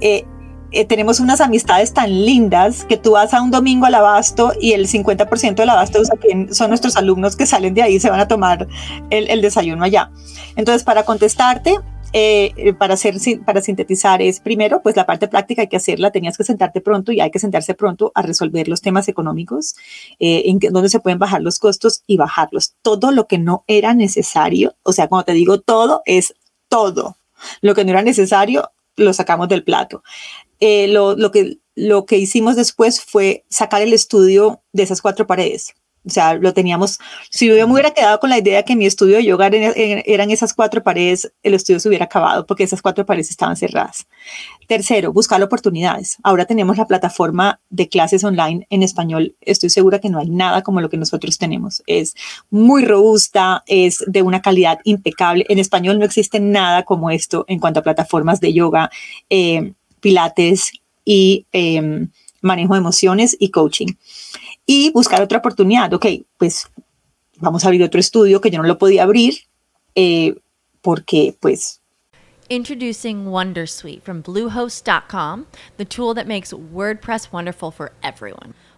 eh, eh, tenemos unas amistades tan lindas que tú vas a un domingo al abasto y el 50% del abasto son nuestros alumnos que salen de ahí se van a tomar el, desayuno allá. Entonces, para contestarte, eh, para, hacer, para sintetizar es primero, pues la parte práctica hay que hacerla, tenías que sentarte pronto y hay que sentarse pronto a resolver los temas económicos, eh, en donde se pueden bajar los costos y bajarlos. Todo lo que no era necesario, o sea, cuando te digo todo, es todo. Lo que no era necesario, lo sacamos del plato. Eh, lo, lo, que, lo que hicimos después fue sacar el estudio de esas cuatro paredes. O sea, lo teníamos, si yo me hubiera quedado con la idea que mi estudio de yoga eran esas cuatro paredes, el estudio se hubiera acabado porque esas cuatro paredes estaban cerradas. Tercero, buscar oportunidades. Ahora tenemos la plataforma de clases online en español. Estoy segura que no hay nada como lo que nosotros tenemos. Es muy robusta, es de una calidad impecable. En español no existe nada como esto en cuanto a plataformas de yoga. Eh, pilates y em, manejo de emociones y coaching. Y buscar otra oportunidad. Ok, pues vamos a abrir otro estudio que yo no lo podía abrir eh, porque pues Introducing Wondersuite from Bluehost.com, the tool that makes WordPress wonderful for everyone.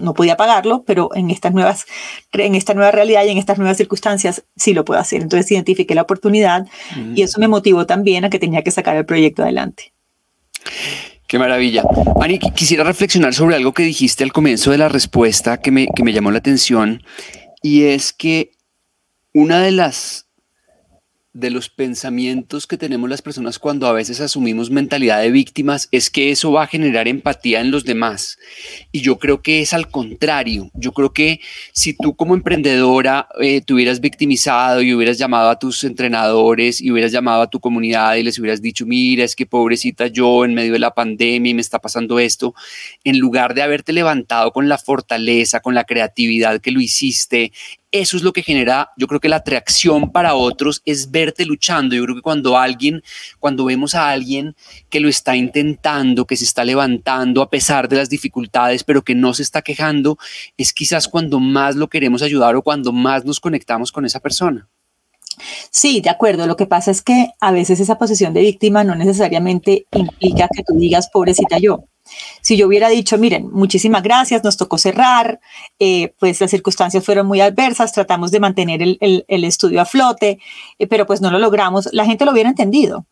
No podía pagarlo, pero en estas nuevas, en esta nueva realidad y en estas nuevas circunstancias sí lo puedo hacer. Entonces identifiqué la oportunidad mm. y eso me motivó también a que tenía que sacar el proyecto adelante. Qué maravilla. Ani, quisiera reflexionar sobre algo que dijiste al comienzo de la respuesta que me, que me llamó la atención y es que una de las de los pensamientos que tenemos las personas cuando a veces asumimos mentalidad de víctimas es que eso va a generar empatía en los demás. Y yo creo que es al contrario. Yo creo que si tú como emprendedora eh, te hubieras victimizado y hubieras llamado a tus entrenadores y hubieras llamado a tu comunidad y les hubieras dicho, mira, es que pobrecita yo en medio de la pandemia y me está pasando esto, en lugar de haberte levantado con la fortaleza, con la creatividad que lo hiciste, eso es lo que genera, yo creo que la atracción para otros es verte luchando. Yo creo que cuando alguien, cuando vemos a alguien que lo está intentando, que se está levantando a pesar de las dificultades, pero que no se está quejando, es quizás cuando más lo queremos ayudar o cuando más nos conectamos con esa persona. Sí, de acuerdo. Lo que pasa es que a veces esa posición de víctima no necesariamente implica que tú digas, pobrecita yo. Si yo hubiera dicho, miren, muchísimas gracias, nos tocó cerrar, eh, pues las circunstancias fueron muy adversas, tratamos de mantener el, el, estudio a flote, eh, pero pues no lo logramos, la gente lo hubiera entendido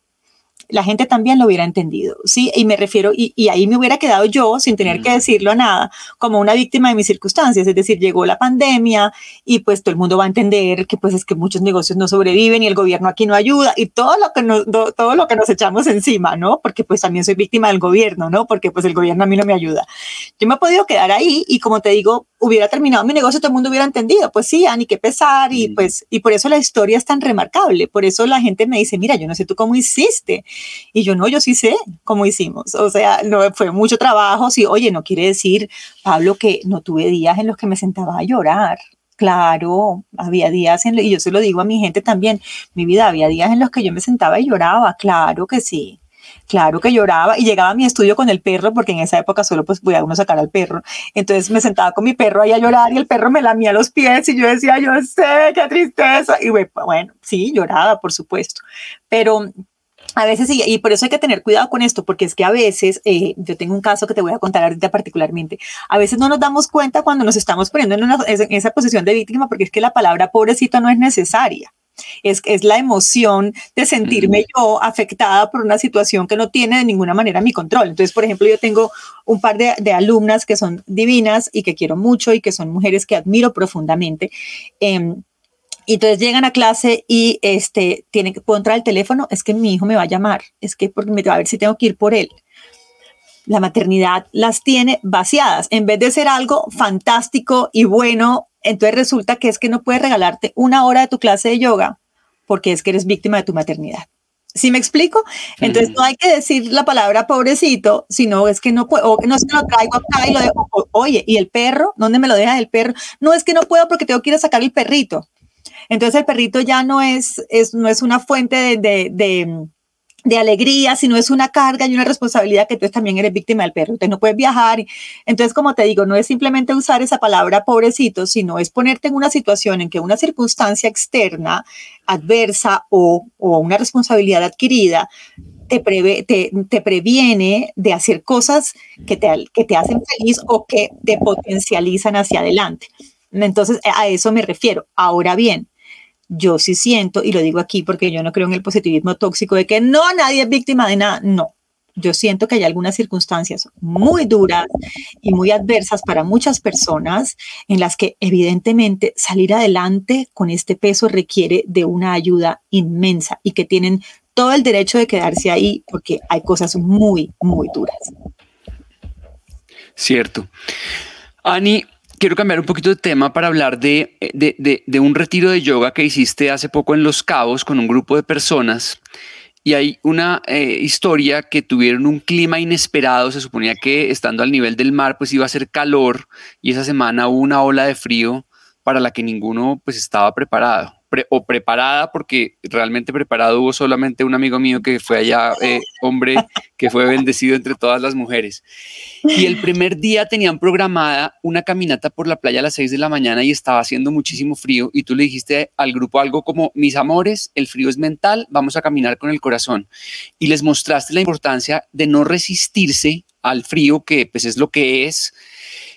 la gente también lo hubiera entendido, ¿sí? Y me refiero, y, y, ahí me hubiera quedado yo sin tener que decirlo a nada, como una víctima de mis circunstancias, es decir, llegó la pandemia y pues todo el mundo va a entender que pues es que muchos negocios no sobreviven y el gobierno aquí no ayuda y todo lo que nos, todo lo que nos echamos encima, ¿no? Porque pues también soy víctima del gobierno, ¿no? Porque pues el gobierno a mí no me ayuda. Yo me he podido quedar ahí y como te digo, hubiera terminado mi negocio, todo el mundo hubiera entendido, pues sí, Ani, qué pesar y pues, y por eso la historia es tan remarcable, por eso la gente me dice, mira, yo no sé tú cómo hiciste, y yo no, yo sí sé cómo hicimos, o sea, no fue mucho trabajo, sí, oye, no quiere decir, Pablo, que no tuve días en los que me sentaba a llorar, Claro, había días en y yo se lo digo a mi gente también, mi vida, había días en los que yo me sentaba y lloraba, claro que sí. Claro que lloraba y llegaba a mi estudio con el perro, porque en esa época solo pues voy a uno sacar al perro. Entonces me sentaba con mi perro ahí a llorar y el perro me lamía los pies y yo decía, yo sé, qué tristeza. Y bueno, sí, lloraba, por supuesto. Pero a veces sí, y por eso hay que tener cuidado con esto, porque es que a veces, eh, yo tengo un caso que te voy a contar ahorita particularmente, a veces no nos damos cuenta cuando nos estamos poniendo en, en esa posición de víctima, porque es que la palabra pobrecito no es necesaria es, es la emoción de sentirme yo afectada por una situación que no tiene de ninguna manera mi control. Entonces, por ejemplo, yo tengo un par de, de alumnas que son divinas y que quiero mucho y que son mujeres que admiro profundamente. Em, y entonces llegan a clase y este, tienen que entrar el teléfono, es que mi hijo me va a llamar, es que porque me va a ver si tengo que ir por él. La maternidad las tiene vaciadas. En vez de ser algo fantástico y bueno entonces resulta que es que no puedes regalarte una hora de tu clase de yoga porque es que eres víctima de tu maternidad. ¿Sí me explico? Entonces no hay que decir la palabra pobrecito, sino es que no puedo, no es que lo traigo acá y lo dejo, oye, ¿y el perro? ¿Dónde me lo deja el perro? No es que no puedo porque tengo que ir a sacar el perrito. Entonces el perrito ya no es, no es una fuente de alegría, si no es una carga y una responsabilidad que tú también eres víctima del perro, entonces no puedes viajar. Entonces, como te digo, no es simplemente usar esa palabra pobrecito, sino es ponerte en una situación en que una circunstancia externa, adversa o, una responsabilidad adquirida te, previene de hacer cosas que te hacen feliz o que te potencializan hacia adelante. Entonces, a eso me refiero. Ahora bien, yo sí siento, y lo digo aquí porque yo no creo en el positivismo tóxico de que no, nadie es víctima de nada, no. Yo siento que hay algunas circunstancias muy duras y muy adversas para muchas personas en las que evidentemente salir adelante con este peso requiere de una ayuda inmensa y que tienen todo el derecho de quedarse ahí porque hay cosas muy, muy duras. Cierto. Ani, quiero cambiar un poquito de tema para hablar de, de, un retiro de yoga que hiciste hace poco en Los Cabos con un grupo de personas. Y hay una eh, historia que tuvieron un clima inesperado. Se suponía que estando al nivel del mar, pues iba a ser calor. Y esa semana hubo una ola de frío para la que ninguno pues estaba preparado. O preparada, porque realmente preparado hubo solamente un amigo mío que fue allá, eh, hombre, que fue bendecido entre todas las mujeres. Y el primer día tenían programada una caminata por la playa a las 6 de la mañana y estaba haciendo muchísimo frío y tú le dijiste al grupo algo como, mis amores, el frío es mental, vamos a caminar con el corazón. Y les mostraste la importancia de no resistirse al frío, que pues es lo que es,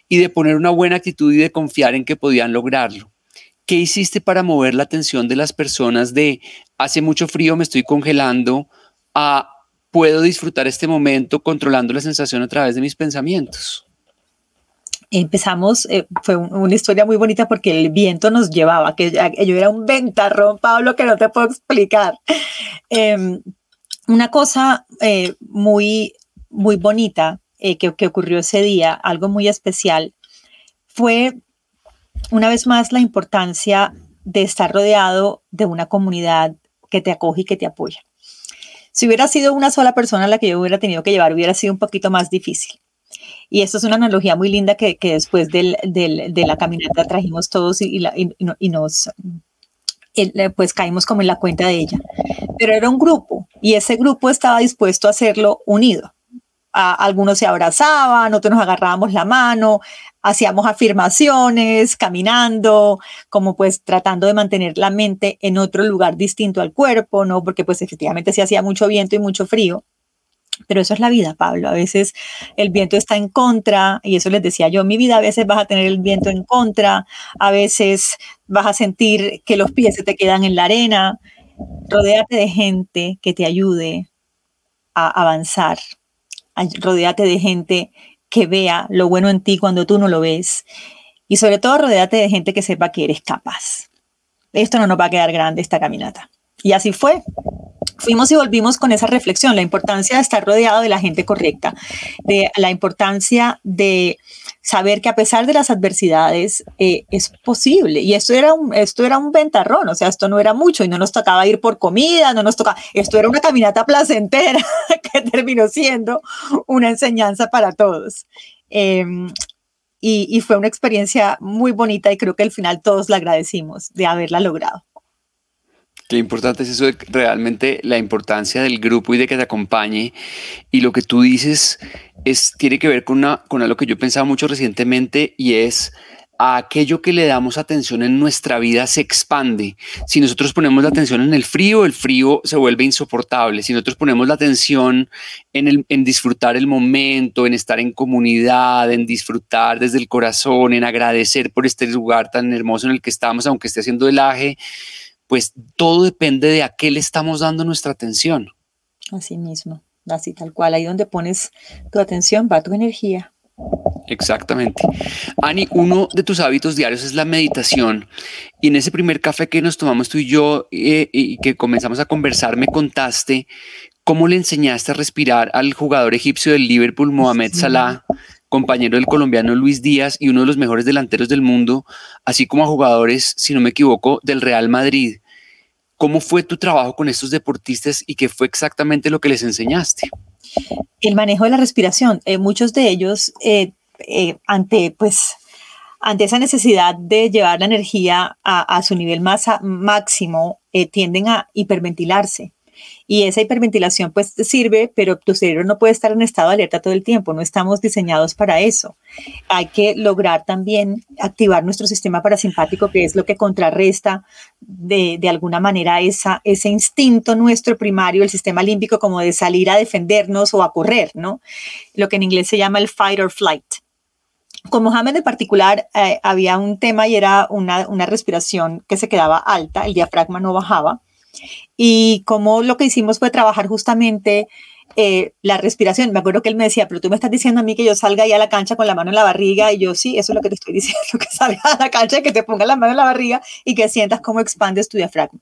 y de poner una buena actitud y de confiar en que podían lograrlo. ¿Qué hiciste para mover la atención de las personas de hace mucho frío, me estoy congelando, a puedo disfrutar este momento controlando la sensación a través de mis pensamientos? empezamos, eh, fue una historia muy bonita porque el viento nos llevaba, que yo era un ventarrón, Pablo, que no te puedo explicar. Em, una cosa eh, muy, muy bonita eh, que, que, ocurrió ese día, algo muy especial, fue una vez más la importancia de estar rodeado de una comunidad que te acoge y que te apoya. Si hubiera sido una sola persona la que yo hubiera tenido que llevar, hubiera sido un poquito más difícil. Y esto es una analogía muy linda que, que después del, del, de la caminata trajimos todos y, y, y nos, pues caímos como en la cuenta de ella. Pero era un grupo y ese grupo estaba dispuesto a hacerlo unido. A, algunos se abrazaban, otros nos agarrábamos la mano, hacíamos afirmaciones, caminando, como pues tratando de mantener la mente en otro lugar distinto al cuerpo, ¿no? Porque pues efectivamente se hacía mucho viento y mucho frío. Pero eso es la vida, Pablo. A veces el viento está en contra, y eso les decía yo, mi vida a veces vas a tener el viento en contra, a veces vas a sentir que los pies se te quedan en la arena. Rodéate de gente que te ayude a avanzar. Rodéate de gente que vea lo bueno en ti cuando tú no lo ves. Y sobre todo, rodéate de gente que sepa que eres capaz. Esto no nos va a quedar grande, esta caminata. Y así fue fuimos y volvimos con esa reflexión, la importancia de estar rodeado de la gente correcta, de la importancia de saber que a pesar de las adversidades eh, es posible. Y esto era, un, esto era un ventarrón, o sea, esto no era mucho y no nos tocaba ir por comida, no nos tocaba, esto era una caminata placentera que terminó siendo una enseñanza para todos. Em, y, y fue una experiencia muy bonita y creo que al final todos la agradecimos de haberla logrado. Qué importante es eso de realmente la importancia del grupo y de que te acompañe. Y lo que tú dices es, tiene que ver con, una, con algo que yo pensaba mucho recientemente y es a aquello que le damos atención en nuestra vida se expande. Si nosotros ponemos la atención en el frío, el frío se vuelve insoportable. Si nosotros ponemos la atención en, el, en disfrutar el momento, en estar en comunidad, en disfrutar desde el corazón, en agradecer por este lugar tan hermoso en el que estamos, aunque esté haciendo helaje, pues todo depende de a qué le estamos dando nuestra atención. Así mismo, así tal cual, ahí donde pones tu atención va tu energía. Exactamente. Ani, uno de tus hábitos diarios es la meditación. Y en ese primer café que nos tomamos tú y yo eh, y que comenzamos a conversar, me contaste cómo le enseñaste a respirar al jugador egipcio del Liverpool, Mohamed Salah, compañero del colombiano Luis Díaz y uno de los mejores delanteros del mundo, así como a jugadores, si no me equivoco, del Real Madrid. ¿Cómo fue tu trabajo con estos deportistas y qué fue exactamente lo que les enseñaste? El manejo de la respiración. Eh, muchos de ellos, eh, eh, ante, pues, ante esa necesidad de llevar la energía a, a su nivel más máximo, tienden a hiperventilarse. Y esa hiperventilación pues sirve, pero tu cerebro no puede estar en estado de alerta todo el tiempo, no estamos diseñados para eso. Hay que lograr también activar nuestro sistema parasimpático, que es lo que contrarresta de, de alguna manera esa, ese instinto nuestro primario, el sistema límbico, como de salir a defendernos o a correr, ¿no? Lo que en inglés se llama el fight or flight con Mohamed en particular eh, había un tema y era una, una, respiración que se quedaba alta, el diafragma no bajaba y como lo que hicimos fue trabajar justamente eh, la respiración. Me acuerdo que él me decía, pero tú me estás diciendo a mí que yo salga ahí a la cancha con la mano en la barriga y yo sí, eso es lo que te estoy diciendo, que salga a la cancha, que te pongas la mano en la barriga y que sientas cómo expandes tu diafragma.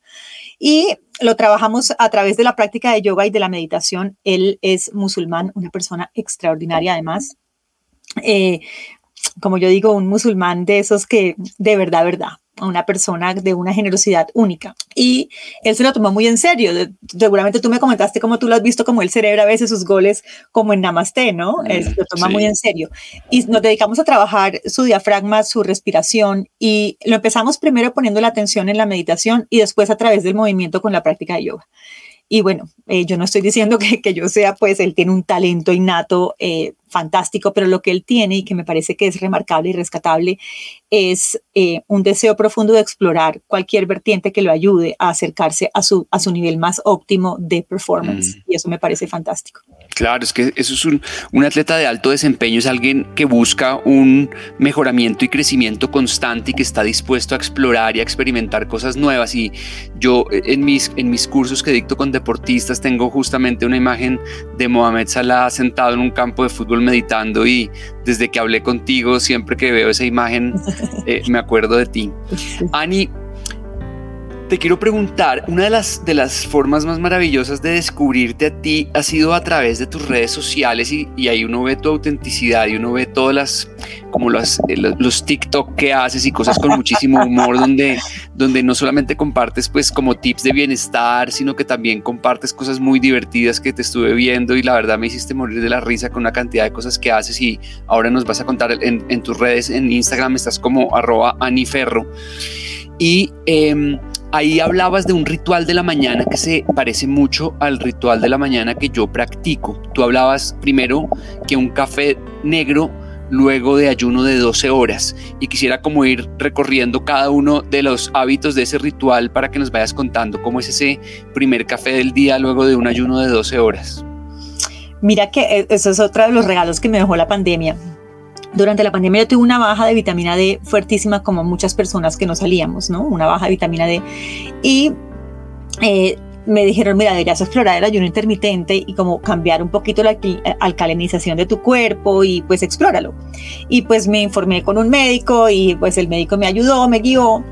Y lo trabajamos a través de la práctica de yoga y de la meditación. Él es musulmán, una persona extraordinaria además. Eh, como yo digo, un musulmán de esos que de verdad, verdad, una persona de una generosidad única. Y él se lo tomó muy en serio. Seguramente tú me comentaste cómo tú lo has visto, como él celebra a veces sus goles como en Namaste, ¿no? Mm, él se lo toma muy en serio. Y nos dedicamos a trabajar su diafragma, su respiración y lo empezamos primero poniendo la atención en la meditación y después a través del movimiento con la práctica de yoga. Y bueno, eh, yo no estoy diciendo que, que, yo sea, pues él tiene un talento innato eh, fantástico, pero lo que él tiene y que me parece que es remarcable y rescatable es eh, un deseo profundo de explorar cualquier vertiente que lo ayude a acercarse a su, a su nivel más óptimo de performance. Mm. Y eso me parece fantástico. Claro, es que eso es un, un, atleta de alto desempeño, es alguien que busca un mejoramiento y crecimiento constante y que está dispuesto a explorar y a experimentar cosas nuevas. Y yo en mis, en mis cursos que dicto con deportistas tengo justamente una imagen de Mohamed Salah sentado en un campo de fútbol meditando y desde que hablé contigo, siempre que veo esa imagen, eh, me acuerdo de ti. Ani, te quiero preguntar, una de las, de las formas más maravillosas de descubrirte a ti ha sido a través de tus redes sociales y, y ahí uno ve tu autenticidad y uno ve todas las, como los, eh, los TikTok que haces y cosas con muchísimo humor donde, donde no solamente compartes pues como tips de bienestar, sino que también compartes cosas muy divertidas que te estuve viendo y la verdad me hiciste morir de la risa con una cantidad de cosas que haces y ahora nos vas a contar en, en tus redes, en Instagram estás como arroba aniferro. Y... Eh, ahí hablabas de un ritual de la mañana que se parece mucho al ritual de la mañana que yo practico. Tú hablabas primero que un café negro luego de ayuno de 12 horas y quisiera como ir recorriendo cada uno de los hábitos de ese ritual para que nos vayas contando cómo es ese primer café del día luego de un ayuno de 12 horas. Mira que eh, eso es otro de los regalos que me dejó la pandemia. Durante la pandemia yo tuve una baja de vitamina D fuertísima como muchas personas que no salíamos, ¿no? Una baja de vitamina D. Y eh, me dijeron, mira, deberías explorar el ayuno intermitente y como cambiar un poquito la alcalinización de tu cuerpo y pues explóralo. Y pues me informé con un médico y pues el médico me ayudó, me guió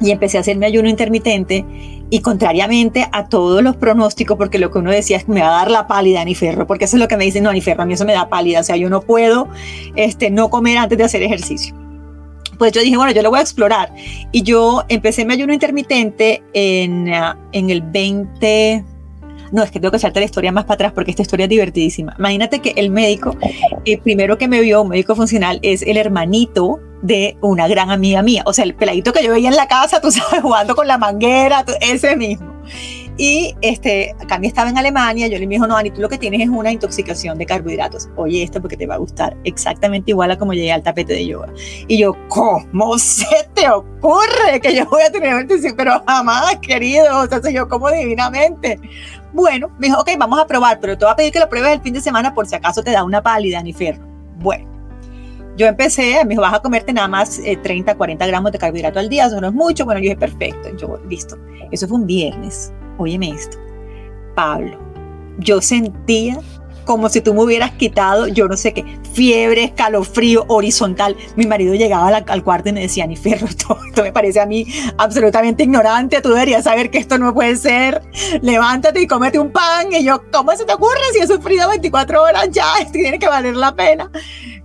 y empecé a hacer mi ayuno intermitente y contrariamente a todos los pronósticos, porque lo que uno decía es que me va a dar la pálida ni ferro, porque eso es lo que me dicen, no, ni ferro, a mí eso me da pálida, o sea, yo no puedo este, no comer antes de hacer ejercicio. Pues yo dije, bueno, yo lo voy a explorar. Y yo empecé mi ayuno intermitente en, ah, en el 20, no, es que tengo que echarte la historia más para atrás porque esta historia es divertidísima. Imagínate que el médico, el primero que me vio, un médico funcional, es el hermanito de una gran amiga mía. O sea, el peladito que yo veía en la casa, tú sabes, jugando con la manguera, ese mismo. Y este, Cami estaba en Alemania, yo le dije, no, Ani, tú lo que tienes es una intoxicación de carbohidratos. Oye, esto porque te va a gustar exactamente igual a como llegué al tapete de yoga. Y yo, ¿cómo se te ocurre que yo voy a tener Pero jamás, querido, o sea, yo como divinamente. Bueno, me dijo, ok, vamos a probar, pero te voy a pedir que lo pruebes el fin de semana por si acaso te da una pálida, ni ferro. Bueno, yo empecé, me dijo, vas a comerte nada más 30, eh, 40 gramos de carbohidrato al día, eso no es mucho. Bueno, yo dije, perfecto. Yo, listo. Eso fue un viernes. Óyeme esto. Pablo, yo sentía como si tú me hubieras quitado, yo no sé qué, fiebre, escalofrío, horizontal. Mi marido llegaba al, cuarto y me decía, ni ferro, esto, me parece a mí absolutamente ignorante, tú deberías saber que esto no puede ser, levántate y cómete un pan. Y yo, ¿cómo se te ocurre si he sufrido 24 horas ya? Esto tiene que valer la pena.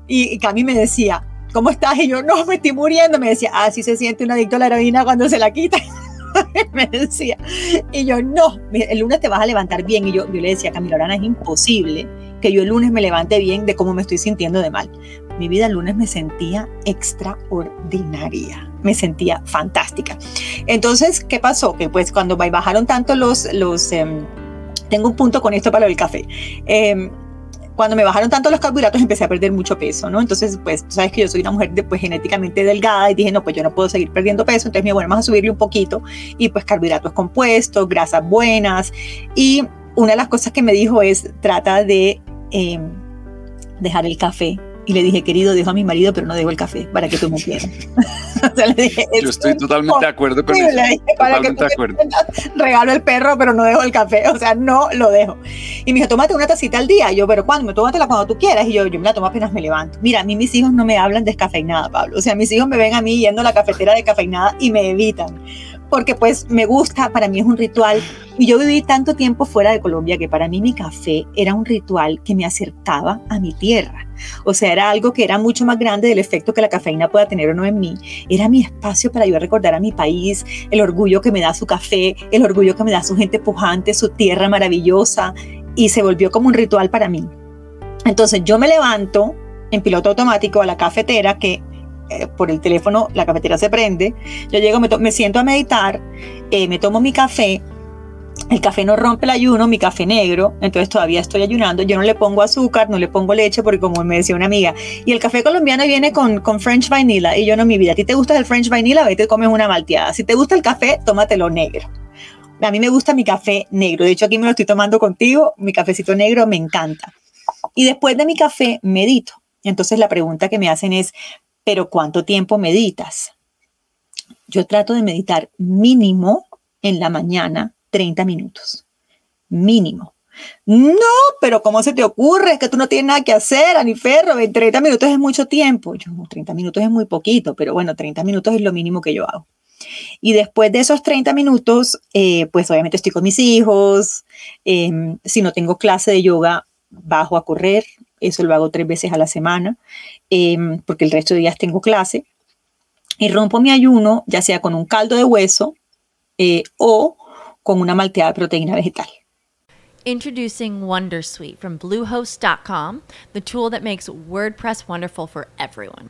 Y, y Cami me decía, ¿cómo estás? Y yo, no, me estoy muriendo. Me decía, así se siente un adicto a la heroína cuando se la quita. me decía. Y yo, no, el lunes te vas a levantar bien. Y yo, yo le decía, Camila Orana, es imposible que yo el lunes me levante bien de cómo me estoy sintiendo de mal. Mi vida el lunes me sentía extraordinaria, me sentía fantástica. Entonces, ¿qué pasó? Que pues cuando bajaron tanto los, los em, tengo un punto con esto para el café. Eh, cuando me bajaron tanto los carbohidratos empecé a perder mucho peso, ¿no? Entonces, pues, tú sabes que yo soy una mujer pues, genéticamente delgada y dije, no, pues yo no puedo seguir perdiendo peso, entonces me bueno, vamos a subirle un poquito y pues carbohidratos compuestos, grasas buenas y una de las cosas que me dijo es, trata de em, dejar el café y le dije, querido, dejo a mi marido, pero no dejo el café para que tú me quieras. Yo estoy totalmente de acuerdo con eso. Totalmente de acuerdo. Regalo el perro, pero no dejo el café. O sea, no lo dejo. Y me dijo, tómate una tacita al día. Y yo, pero ¿cuándo? Tómatela cuando tú quieras. Y yo, yo me la tomo apenas me levanto. Mira, a mí mis hijos no me hablan descafeinada, Pablo. O sea, mis hijos me ven a mí yendo a la cafetera de cafeinada y me evitan porque pues me gusta, para mí es un ritual. Y yo viví tanto tiempo fuera de Colombia que para mí mi café era un ritual que me acercaba a mi tierra. O sea, era algo que era mucho más grande del efecto que la cafeína pueda tener o no en mí. Era mi espacio para yo recordar a mi país, el orgullo que me da su café, el orgullo que me da su gente pujante, su tierra maravillosa. Y se volvió como un ritual para mí. Entonces yo me levanto en piloto automático a la cafetera que eh, por el teléfono la cafetera se prende. Yo llego, me, siento a meditar, eh, me tomo mi café. El café no rompe el ayuno, mi café negro, entonces todavía estoy ayunando. Yo no le pongo azúcar, no le pongo leche, porque como me decía una amiga, y el café colombiano viene con, con French vanilla. Y yo no, mi vida, a ti te gusta el French vanilla, vete, comes una malteada. Si te gusta el café, tómatelo negro. A mí me gusta mi café negro. De hecho, aquí me lo estoy tomando contigo. Mi cafecito negro me encanta. Y después de mi café, medito. Entonces la pregunta que me hacen es, pero ¿cuánto tiempo meditas? Yo trato de meditar mínimo en la mañana 30 minutos. Mínimo. No, pero ¿cómo se te ocurre? Es que tú no tienes nada que hacer, Aniferro. 30 minutos es mucho tiempo. Yo, 30 minutos es muy poquito, pero bueno, 30 minutos es lo mínimo que yo hago. Y después de esos 30 minutos, eh, pues obviamente estoy con mis hijos. Em, si no tengo clase de yoga, bajo a correr. Eso lo hago tres veces a la semana. Em, porque el resto de días tengo clase, y rompo mi ayuno ya sea con un caldo de hueso eh, o con una malteada de proteína vegetal. Introducing Wondersuite from Bluehost.com, the tool that makes WordPress wonderful for everyone.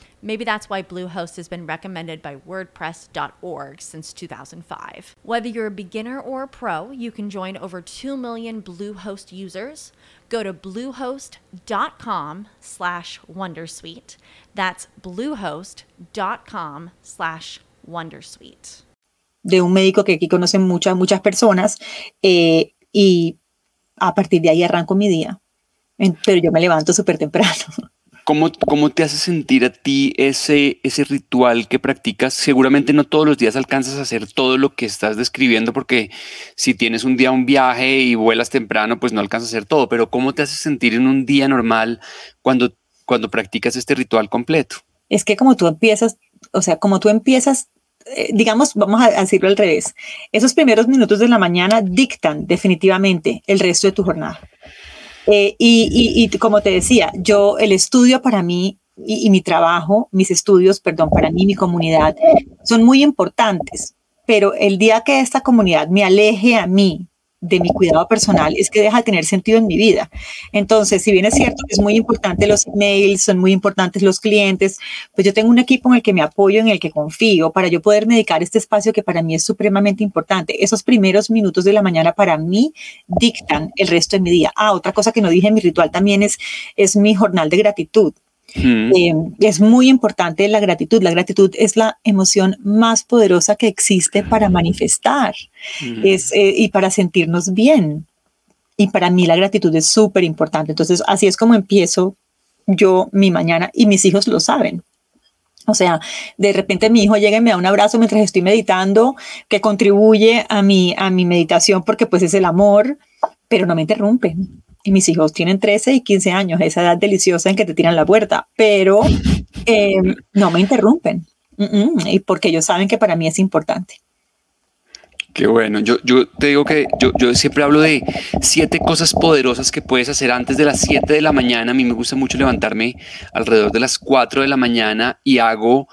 Maybe that's why Bluehost has been recommended by WordPress.org since 2005. Whether you're a beginner or a pro, you can join over 2 million Bluehost users. Go to bluehost.com slash wondersuite. That's bluehost.com slash wondersuite. De un médico que aquí conocen muchas, muchas personas eh, y a partir de ahí arranco mi día. Pero yo me levanto súper temprano. ¿Cómo, ¿Cómo te hace sentir a ti ese, ese ritual que practicas? Seguramente no todos los días alcanzas a hacer todo lo que estás describiendo porque si tienes un día un viaje y vuelas temprano, pues no alcanzas a hacer todo, pero ¿cómo te hace sentir en un día normal cuando, cuando practicas este ritual completo? Es que como tú empiezas, o sea, como tú empiezas eh, digamos, vamos a decirlo al revés, esos primeros minutos de la mañana dictan definitivamente el resto de tu jornada. Eh, y, como te decía, yo, el estudio para mí y, y, mi trabajo, mis estudios, perdón, para mí, mi comunidad, son muy importantes. Pero el día que esta comunidad me aleje a mí de mi cuidado personal es que deja de tener sentido en mi vida. Entonces, si bien es cierto que es muy importante los emails, son muy importantes los clientes, pues yo tengo un equipo en el que me apoyo, en el que confío para yo poder dedicar este espacio que para mí es supremamente importante. Esos primeros minutos de la mañana para mí dictan el resto de mi día. Ah, otra cosa que no dije en mi ritual también es, es mi jornal de gratitud. Eh, es muy importante la gratitud. La gratitud es la emoción más poderosa que existe para manifestar es, eh, y para sentirnos bien. Y para mí la gratitud es súper importante. Entonces, así es como empiezo yo mi mañana y mis hijos lo saben. O sea, de repente mi hijo llega y me da un abrazo mientras estoy meditando, que contribuye a mi, a mi meditación porque pues es el amor, pero no me interrumpe y mis hijos tienen 13 y 15 años, esa edad deliciosa en que te tiran la puerta, pero em, no me interrumpen, y porque ellos saben que para mí es importante. Qué bueno, yo, yo te digo que yo, yo siempre hablo de siete cosas poderosas que puedes hacer antes de las 7 de la mañana. A mí me gusta mucho levantarme alrededor de las 4 de la mañana y hago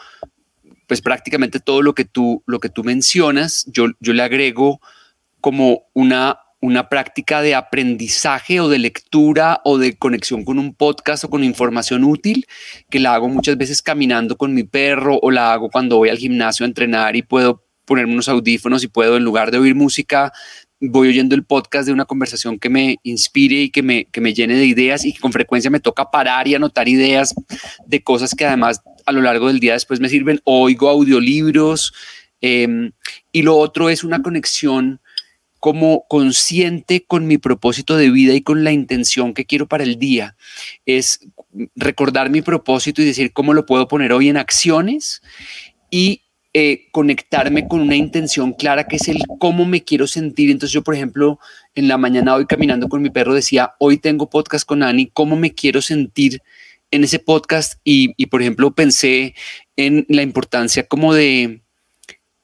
pues prácticamente todo lo que tú, lo que tú mencionas. Yo, yo le agrego como una una práctica de aprendizaje o de lectura o de conexión con un podcast o con información útil, que la hago muchas veces caminando con mi perro o la hago cuando voy al gimnasio a entrenar y puedo ponerme unos audífonos y puedo en lugar de oír música voy oyendo el podcast de una conversación que me inspire y que me, que me llene de ideas y que con frecuencia me toca parar y anotar ideas de cosas que además a lo largo del día después me sirven. Oigo audiolibros em, y lo otro es una conexión como consciente con mi propósito de vida y con la intención que quiero para el día. Es recordar mi propósito y decir cómo lo puedo poner hoy en acciones y eh, conectarme con una intención clara que es el cómo me quiero sentir. Entonces yo, por ejemplo, en la mañana hoy caminando con mi perro decía, hoy tengo podcast con Ani, cómo me quiero sentir en ese podcast y, y por ejemplo, pensé en la importancia como de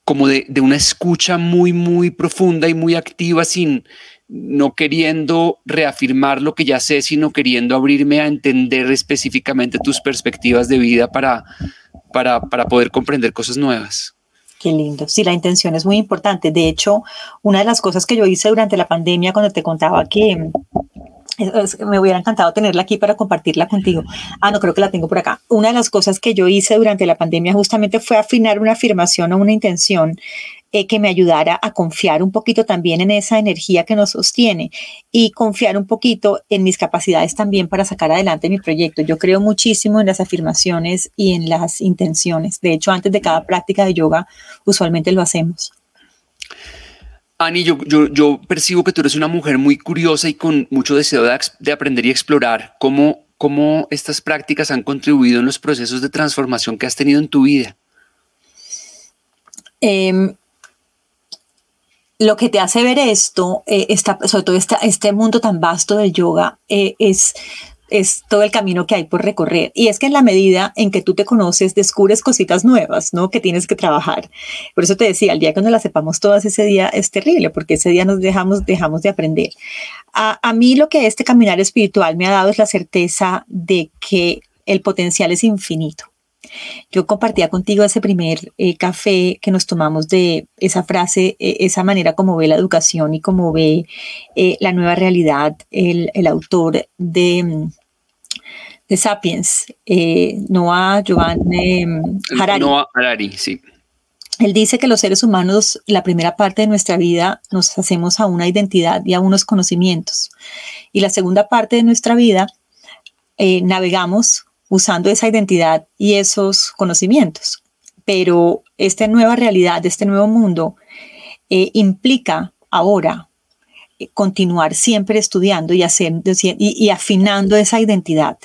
como de, de, una escucha muy, muy profunda y muy activa, sin no queriendo reafirmar lo que ya sé, sino queriendo abrirme a entender específicamente tus perspectivas de vida para, para, para poder comprender cosas nuevas. Qué lindo. Sí, la intención es muy importante. De hecho, una de las cosas que yo hice durante la pandemia, cuando te contaba que me hubiera encantado tenerla aquí para compartirla contigo. Ah, no, creo que la tengo por acá. Una de las cosas que yo hice durante la pandemia justamente fue afinar una afirmación o una intención eh, que me ayudara a confiar un poquito también en esa energía que nos sostiene y confiar un poquito en mis capacidades también para sacar adelante mi proyecto. Yo creo muchísimo en las afirmaciones y en las intenciones. De hecho, antes de cada práctica de yoga, usualmente lo hacemos. Ani, yo, yo, percibo que tú eres una mujer muy curiosa y con mucho deseo de, aprender y explorar. ¿Cómo, ¿Cómo estas prácticas han contribuido en los procesos de transformación que has tenido en tu vida? Em, lo que te hace ver esto, eh, sobre todo este mundo tan vasto del yoga, eh, es es todo el camino que hay por recorrer. Y es que en la medida en que tú te conoces, descubres cositas nuevas, ¿no? Que tienes que trabajar. Por eso te decía, el día que no las sepamos todas, ese día es terrible, porque ese día nos dejamos, dejamos de aprender. A, a mí lo que este caminar espiritual me ha dado es la certeza de que el potencial es infinito. Yo compartía contigo ese primer eh, café que nos tomamos de esa frase, eh, esa manera como ve la educación y como ve eh, la nueva realidad, el, el autor de, mm, de Sapiens, Noah Giovanni mm, Harari. Noah Harari, sí. Él dice que los seres humanos, la primera parte de nuestra vida, nos hacemos a una identidad y a unos conocimientos. Y la segunda parte de nuestra vida, navegamos usando esa identidad y esos conocimientos. Pero esta nueva realidad, este nuevo mundo, eh, implica ahora eh, continuar siempre estudiando y, haciendo, y, afinando esa identidad,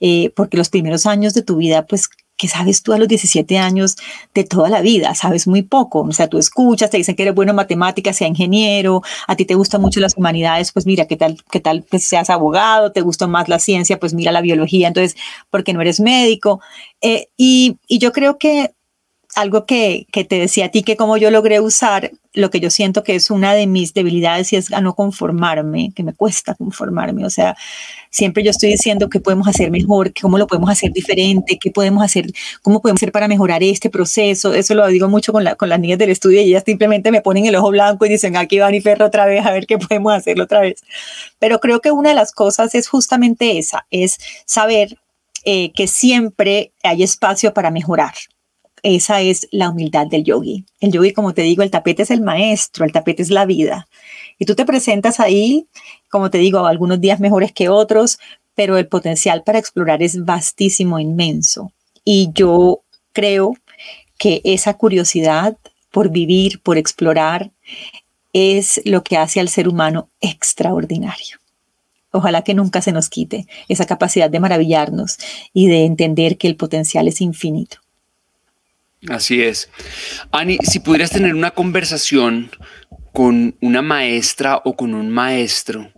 eh, porque los primeros años de tu vida, pues que sabes tú a los 17 años de toda la vida, sabes muy poco, o sea, tú escuchas, te dicen que eres bueno en matemáticas, sea ingeniero, a ti te gustan mucho las humanidades, pues mira, qué tal, qué tal pues seas abogado, te gusta más la ciencia, pues mira la biología, entonces, porque no eres médico. Eh, y, y yo creo que algo que, que, te decía a ti, que como yo logré usar lo que yo siento que es una de mis debilidades y es a no conformarme, que me cuesta conformarme. O sea, siempre yo estoy diciendo qué podemos hacer mejor, cómo lo podemos hacer diferente, qué podemos hacer, cómo podemos hacer para mejorar este proceso. Eso lo digo mucho con, la, con las niñas del estudio y ellas simplemente me ponen el ojo blanco y dicen, aquí va mi perro otra vez, a ver qué podemos hacerlo otra vez. Pero creo que una de las cosas es justamente esa, es saber eh, que siempre hay espacio para mejorar esa es la humildad del yogi. El yogi, como te digo, el tapete es el maestro, el tapete es la vida. Y tú te presentas ahí, como te digo, algunos días mejores que otros, pero el potencial para explorar es vastísimo, inmenso. Y yo creo que esa curiosidad por vivir, por explorar, es lo que hace al ser humano extraordinario. Ojalá que nunca se nos quite esa capacidad de maravillarnos y de entender que el potencial es infinito. Así es. Ani, si pudieras tener una conversación con una maestra o con un maestro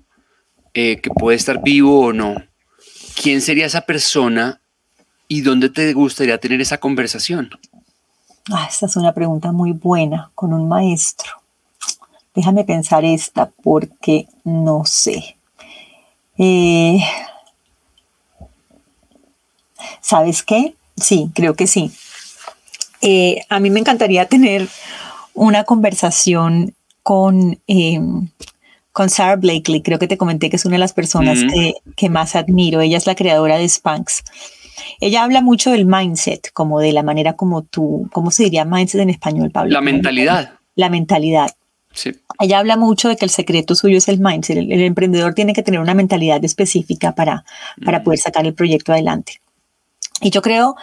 eh, que puede estar vivo o no, ¿quién sería esa persona y dónde te gustaría tener esa conversación? Ah, esta es una pregunta muy buena con un maestro. Déjame pensar esta porque no sé. Eh, ¿Sabes qué? Sí, creo que sí. Eh, a mí me encantaría tener una conversación con, em, con Sarah Blakely. Creo que te comenté que es una de las personas que, más admiro. Ella es la creadora de Spanx. Ella habla mucho del mindset, como de la manera como tú, ¿cómo se diría mindset en español, Pablo? La mentalidad. La mentalidad. Ella habla mucho de que el secreto suyo es el mindset. El, emprendedor tiene que tener una mentalidad específica para, para poder sacar el proyecto adelante. Y yo creo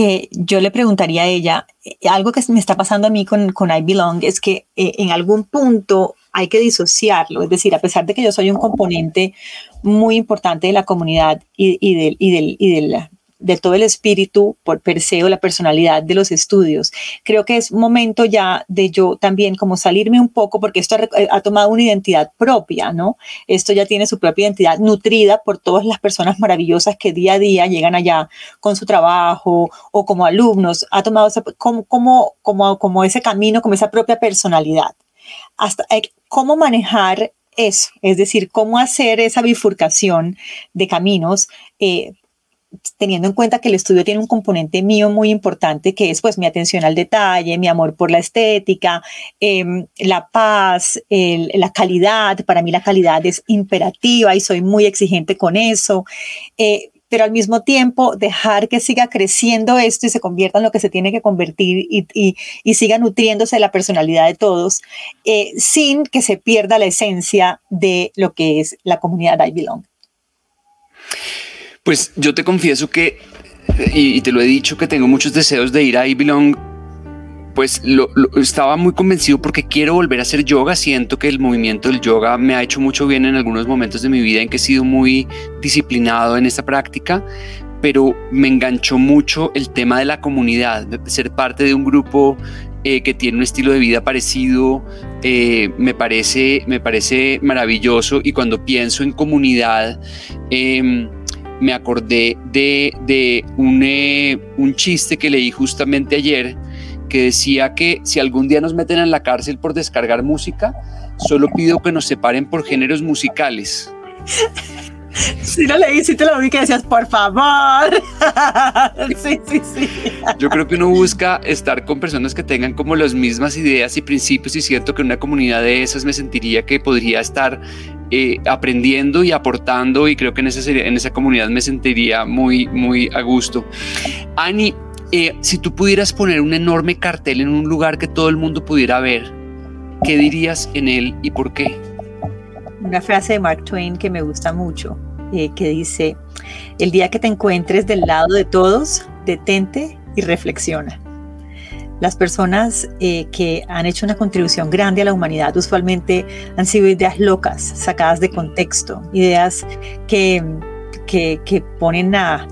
que yo le preguntaría a ella, eh, algo que me está pasando a mí con, con I Belong es que eh, en algún punto hay que disociarlo, es decir, a pesar de que yo soy un componente muy importante de la comunidad y, del, y del, y del de todo el espíritu por perseo, la personalidad de los estudios. Creo que es momento ya de yo también como salirme un poco, porque esto ha, tomado una identidad propia, ¿no? Esto ya tiene su propia identidad nutrida por todas las personas maravillosas que día a día llegan allá con su trabajo o como alumnos. Ha tomado como, como, como, como ese camino, como esa propia personalidad. Hasta eh, cómo manejar eso, es decir, cómo hacer esa bifurcación de caminos eh, teniendo en cuenta que el estudio tiene un componente mío muy importante, que es pues mi atención al detalle, mi amor por la estética, em, la paz, la calidad. Para mí la calidad es imperativa y soy muy exigente con eso. Eh, pero al mismo tiempo dejar que siga creciendo esto y se convierta en lo que se tiene que convertir y, siga nutriéndose de la personalidad de todos, eh, sin que se pierda la esencia de lo que es la comunidad I Belong. Pues yo te confieso que, y, te lo he dicho, que tengo muchos deseos de ir a Ibilong. Pues lo, estaba muy convencido porque quiero volver a hacer yoga. Siento que el movimiento del yoga me ha hecho mucho bien en algunos momentos de mi vida en que he sido muy disciplinado en esta práctica, pero me enganchó mucho el tema de la comunidad, ser parte de un grupo eh, que tiene un estilo de vida parecido, eh, me, parece, me parece maravilloso y cuando pienso en comunidad, eh, me acordé de, de un, eh, un chiste que leí justamente ayer que decía que si algún día nos meten en la cárcel por descargar música, solo pido que nos separen por géneros musicales. Sí lo leí, sí te lo vi que decías, por favor. sí, sí, sí. Yo creo que uno busca estar con personas que tengan como las mismas ideas y principios y siento que en una comunidad de esas me sentiría que podría estar eh, aprendiendo y aportando y creo que en esa, en esa comunidad me sentiría muy, muy a gusto. Ani, eh, si tú pudieras poner un enorme cartel en un lugar que todo el mundo pudiera ver, ¿qué dirías en él y por qué? Una frase de Mark Twain que me gusta mucho, eh, que dice, el día que te encuentres del lado de todos, detente y reflexiona. Las personas eh, que han hecho una contribución grande a la humanidad usualmente han sido ideas locas, sacadas de contexto, ideas que, que, que ponen a,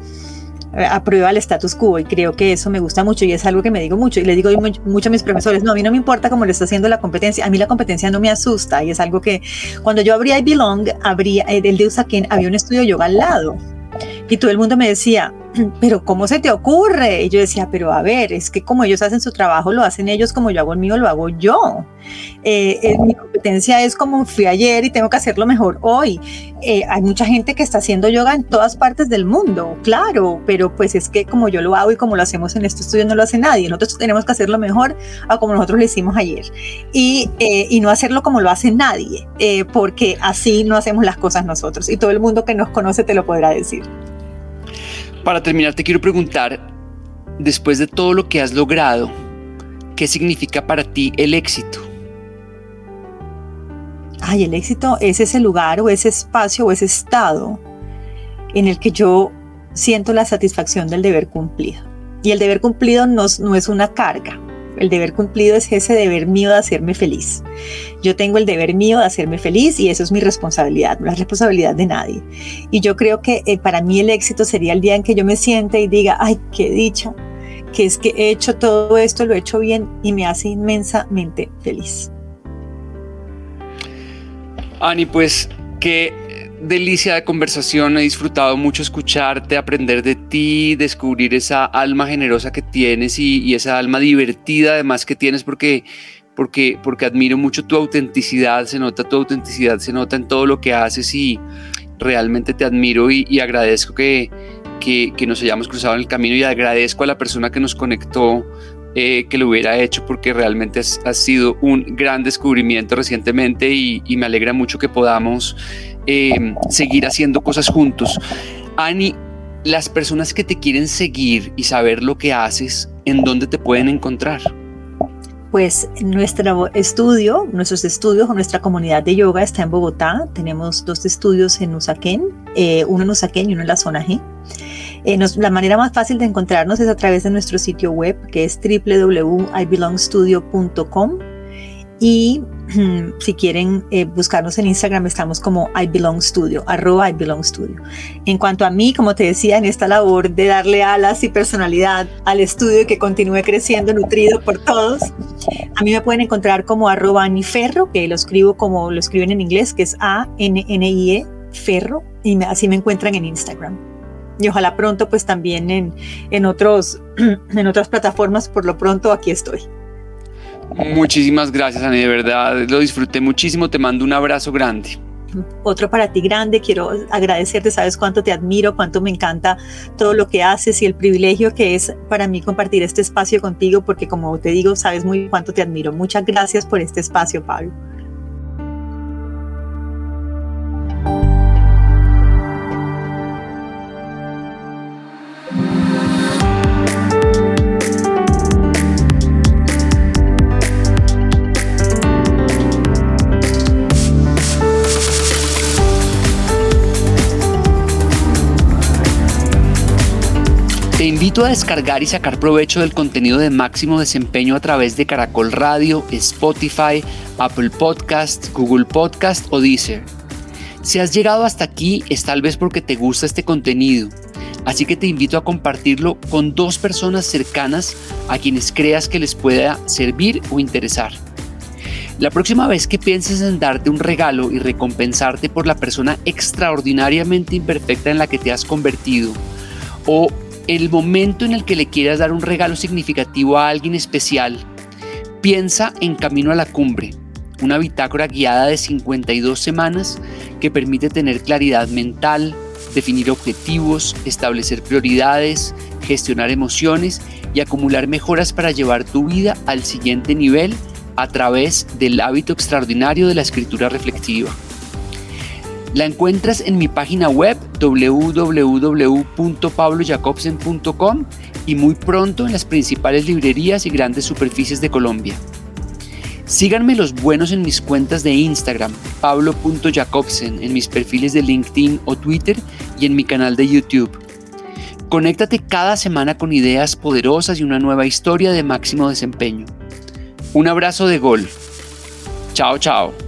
aprueba el status quo y creo que eso me gusta mucho y es algo que me digo mucho y le digo mucho a mis profesores, no, a mí no me importa cómo lo está haciendo la competencia, a mí la competencia no me asusta y es algo que cuando yo abría I Belong, abría el de Usaquén, había un estudio yoga al lado y todo el mundo me decía, pero ¿cómo se te ocurre? Y yo decía, pero a ver, es que como ellos hacen su trabajo, lo hacen ellos, como yo hago el mío, lo hago yo. Eh, eh, mi competencia es como fui ayer y tengo que hacerlo mejor hoy. Eh, hay mucha gente que está haciendo yoga en todas partes del mundo, claro, pero pues es que como yo lo hago y como lo hacemos en este estudio no lo hace nadie. Nosotros tenemos que hacerlo mejor a como nosotros lo hicimos ayer y, y no hacerlo como lo hace nadie, porque así no hacemos las cosas nosotros y todo el mundo que nos conoce te lo podrá decir. Para terminar, te quiero preguntar, después de todo lo que has logrado, ¿qué significa para ti el éxito? Ay, el éxito es ese lugar o ese espacio o ese estado en el que yo siento la satisfacción del deber cumplido. Y el deber cumplido no, no es una carga, el deber cumplido es ese deber mío de hacerme feliz. Yo tengo el deber mío de hacerme feliz y eso es mi responsabilidad, no la responsabilidad de nadie. Y yo creo que eh, para mí el éxito sería el día en que yo me siente y diga, ay, qué dicha, que es que he hecho todo esto, lo he hecho bien y me hace inmensamente feliz. Ani, pues que delicia de conversación, he disfrutado mucho escucharte, aprender de ti, descubrir esa alma generosa que tienes y, esa alma divertida además que tienes porque, porque, porque admiro mucho tu autenticidad, se nota tu autenticidad, se nota en todo lo que haces y realmente te admiro y, agradezco que, que, nos hayamos cruzado en el camino y agradezco a la persona que nos conectó eh, que lo hubiera hecho porque realmente ha sido un gran descubrimiento recientemente y, y me alegra mucho que podamos Em, seguir haciendo cosas juntos. Ani, las personas que te quieren seguir y saber lo que haces, ¿en dónde te pueden encontrar? Pues nuestro estudio, nuestros estudios o nuestra comunidad de yoga está en Bogotá. Tenemos dos estudios en Usaquén, eh, uno en Usaquén y uno en la zona G. Eh, la manera más fácil de encontrarnos es a través de nuestro sitio web que es www.ibelongstudio.com y si quieren eh, buscarnos en Instagram, estamos como I Belong Studio, arroba I Belong Studio. En cuanto a mí, como te decía, en esta labor de darle alas y personalidad al estudio y que continúe creciendo, nutrido por todos, a mí me pueden encontrar como arroba Aniferro, que lo escribo como lo escriben en inglés, que es A-N-N-I-E, Ferro, y así me encuentran en Instagram. Y ojalá pronto, pues también en, en, otros, en otras plataformas, por lo pronto aquí estoy. Muchísimas gracias, Ani, de verdad lo disfruté muchísimo, te mando un abrazo grande. Otro para ti grande, quiero agradecerte, sabes cuánto te admiro, cuánto me encanta todo lo que haces y el privilegio que es para mí compartir este espacio contigo, porque como te digo, sabes muy cuánto te admiro. Muchas gracias por este espacio, Pablo. Invito a descargar y sacar provecho del contenido de máximo desempeño a través de Caracol Radio, Spotify, Apple Podcast, Google Podcast o Deezer. Si has llegado hasta aquí es tal vez porque te gusta este contenido, así que te invito a compartirlo con dos personas cercanas a quienes creas que les pueda servir o interesar. La próxima vez que pienses en darte un regalo y recompensarte por la persona extraordinariamente imperfecta en la que te has convertido, o el momento en el que le quieras dar un regalo significativo a alguien especial, piensa en Camino a la Cumbre, una bitácora guiada de 52 semanas que permite tener claridad mental, definir objetivos, establecer prioridades, gestionar emociones y acumular mejoras para llevar tu vida al siguiente nivel a través del hábito extraordinario de la escritura reflexiva. La encuentras en mi página web www.pablojacobsen.com y muy pronto en las principales librerías y grandes superficies de Colombia. Síganme los buenos en mis cuentas de Instagram, pablo.jacobsen, en mis perfiles de LinkedIn o Twitter y en mi canal de YouTube. Conéctate cada semana con ideas poderosas y una nueva historia de máximo desempeño. Un abrazo de gol. Chao, chao.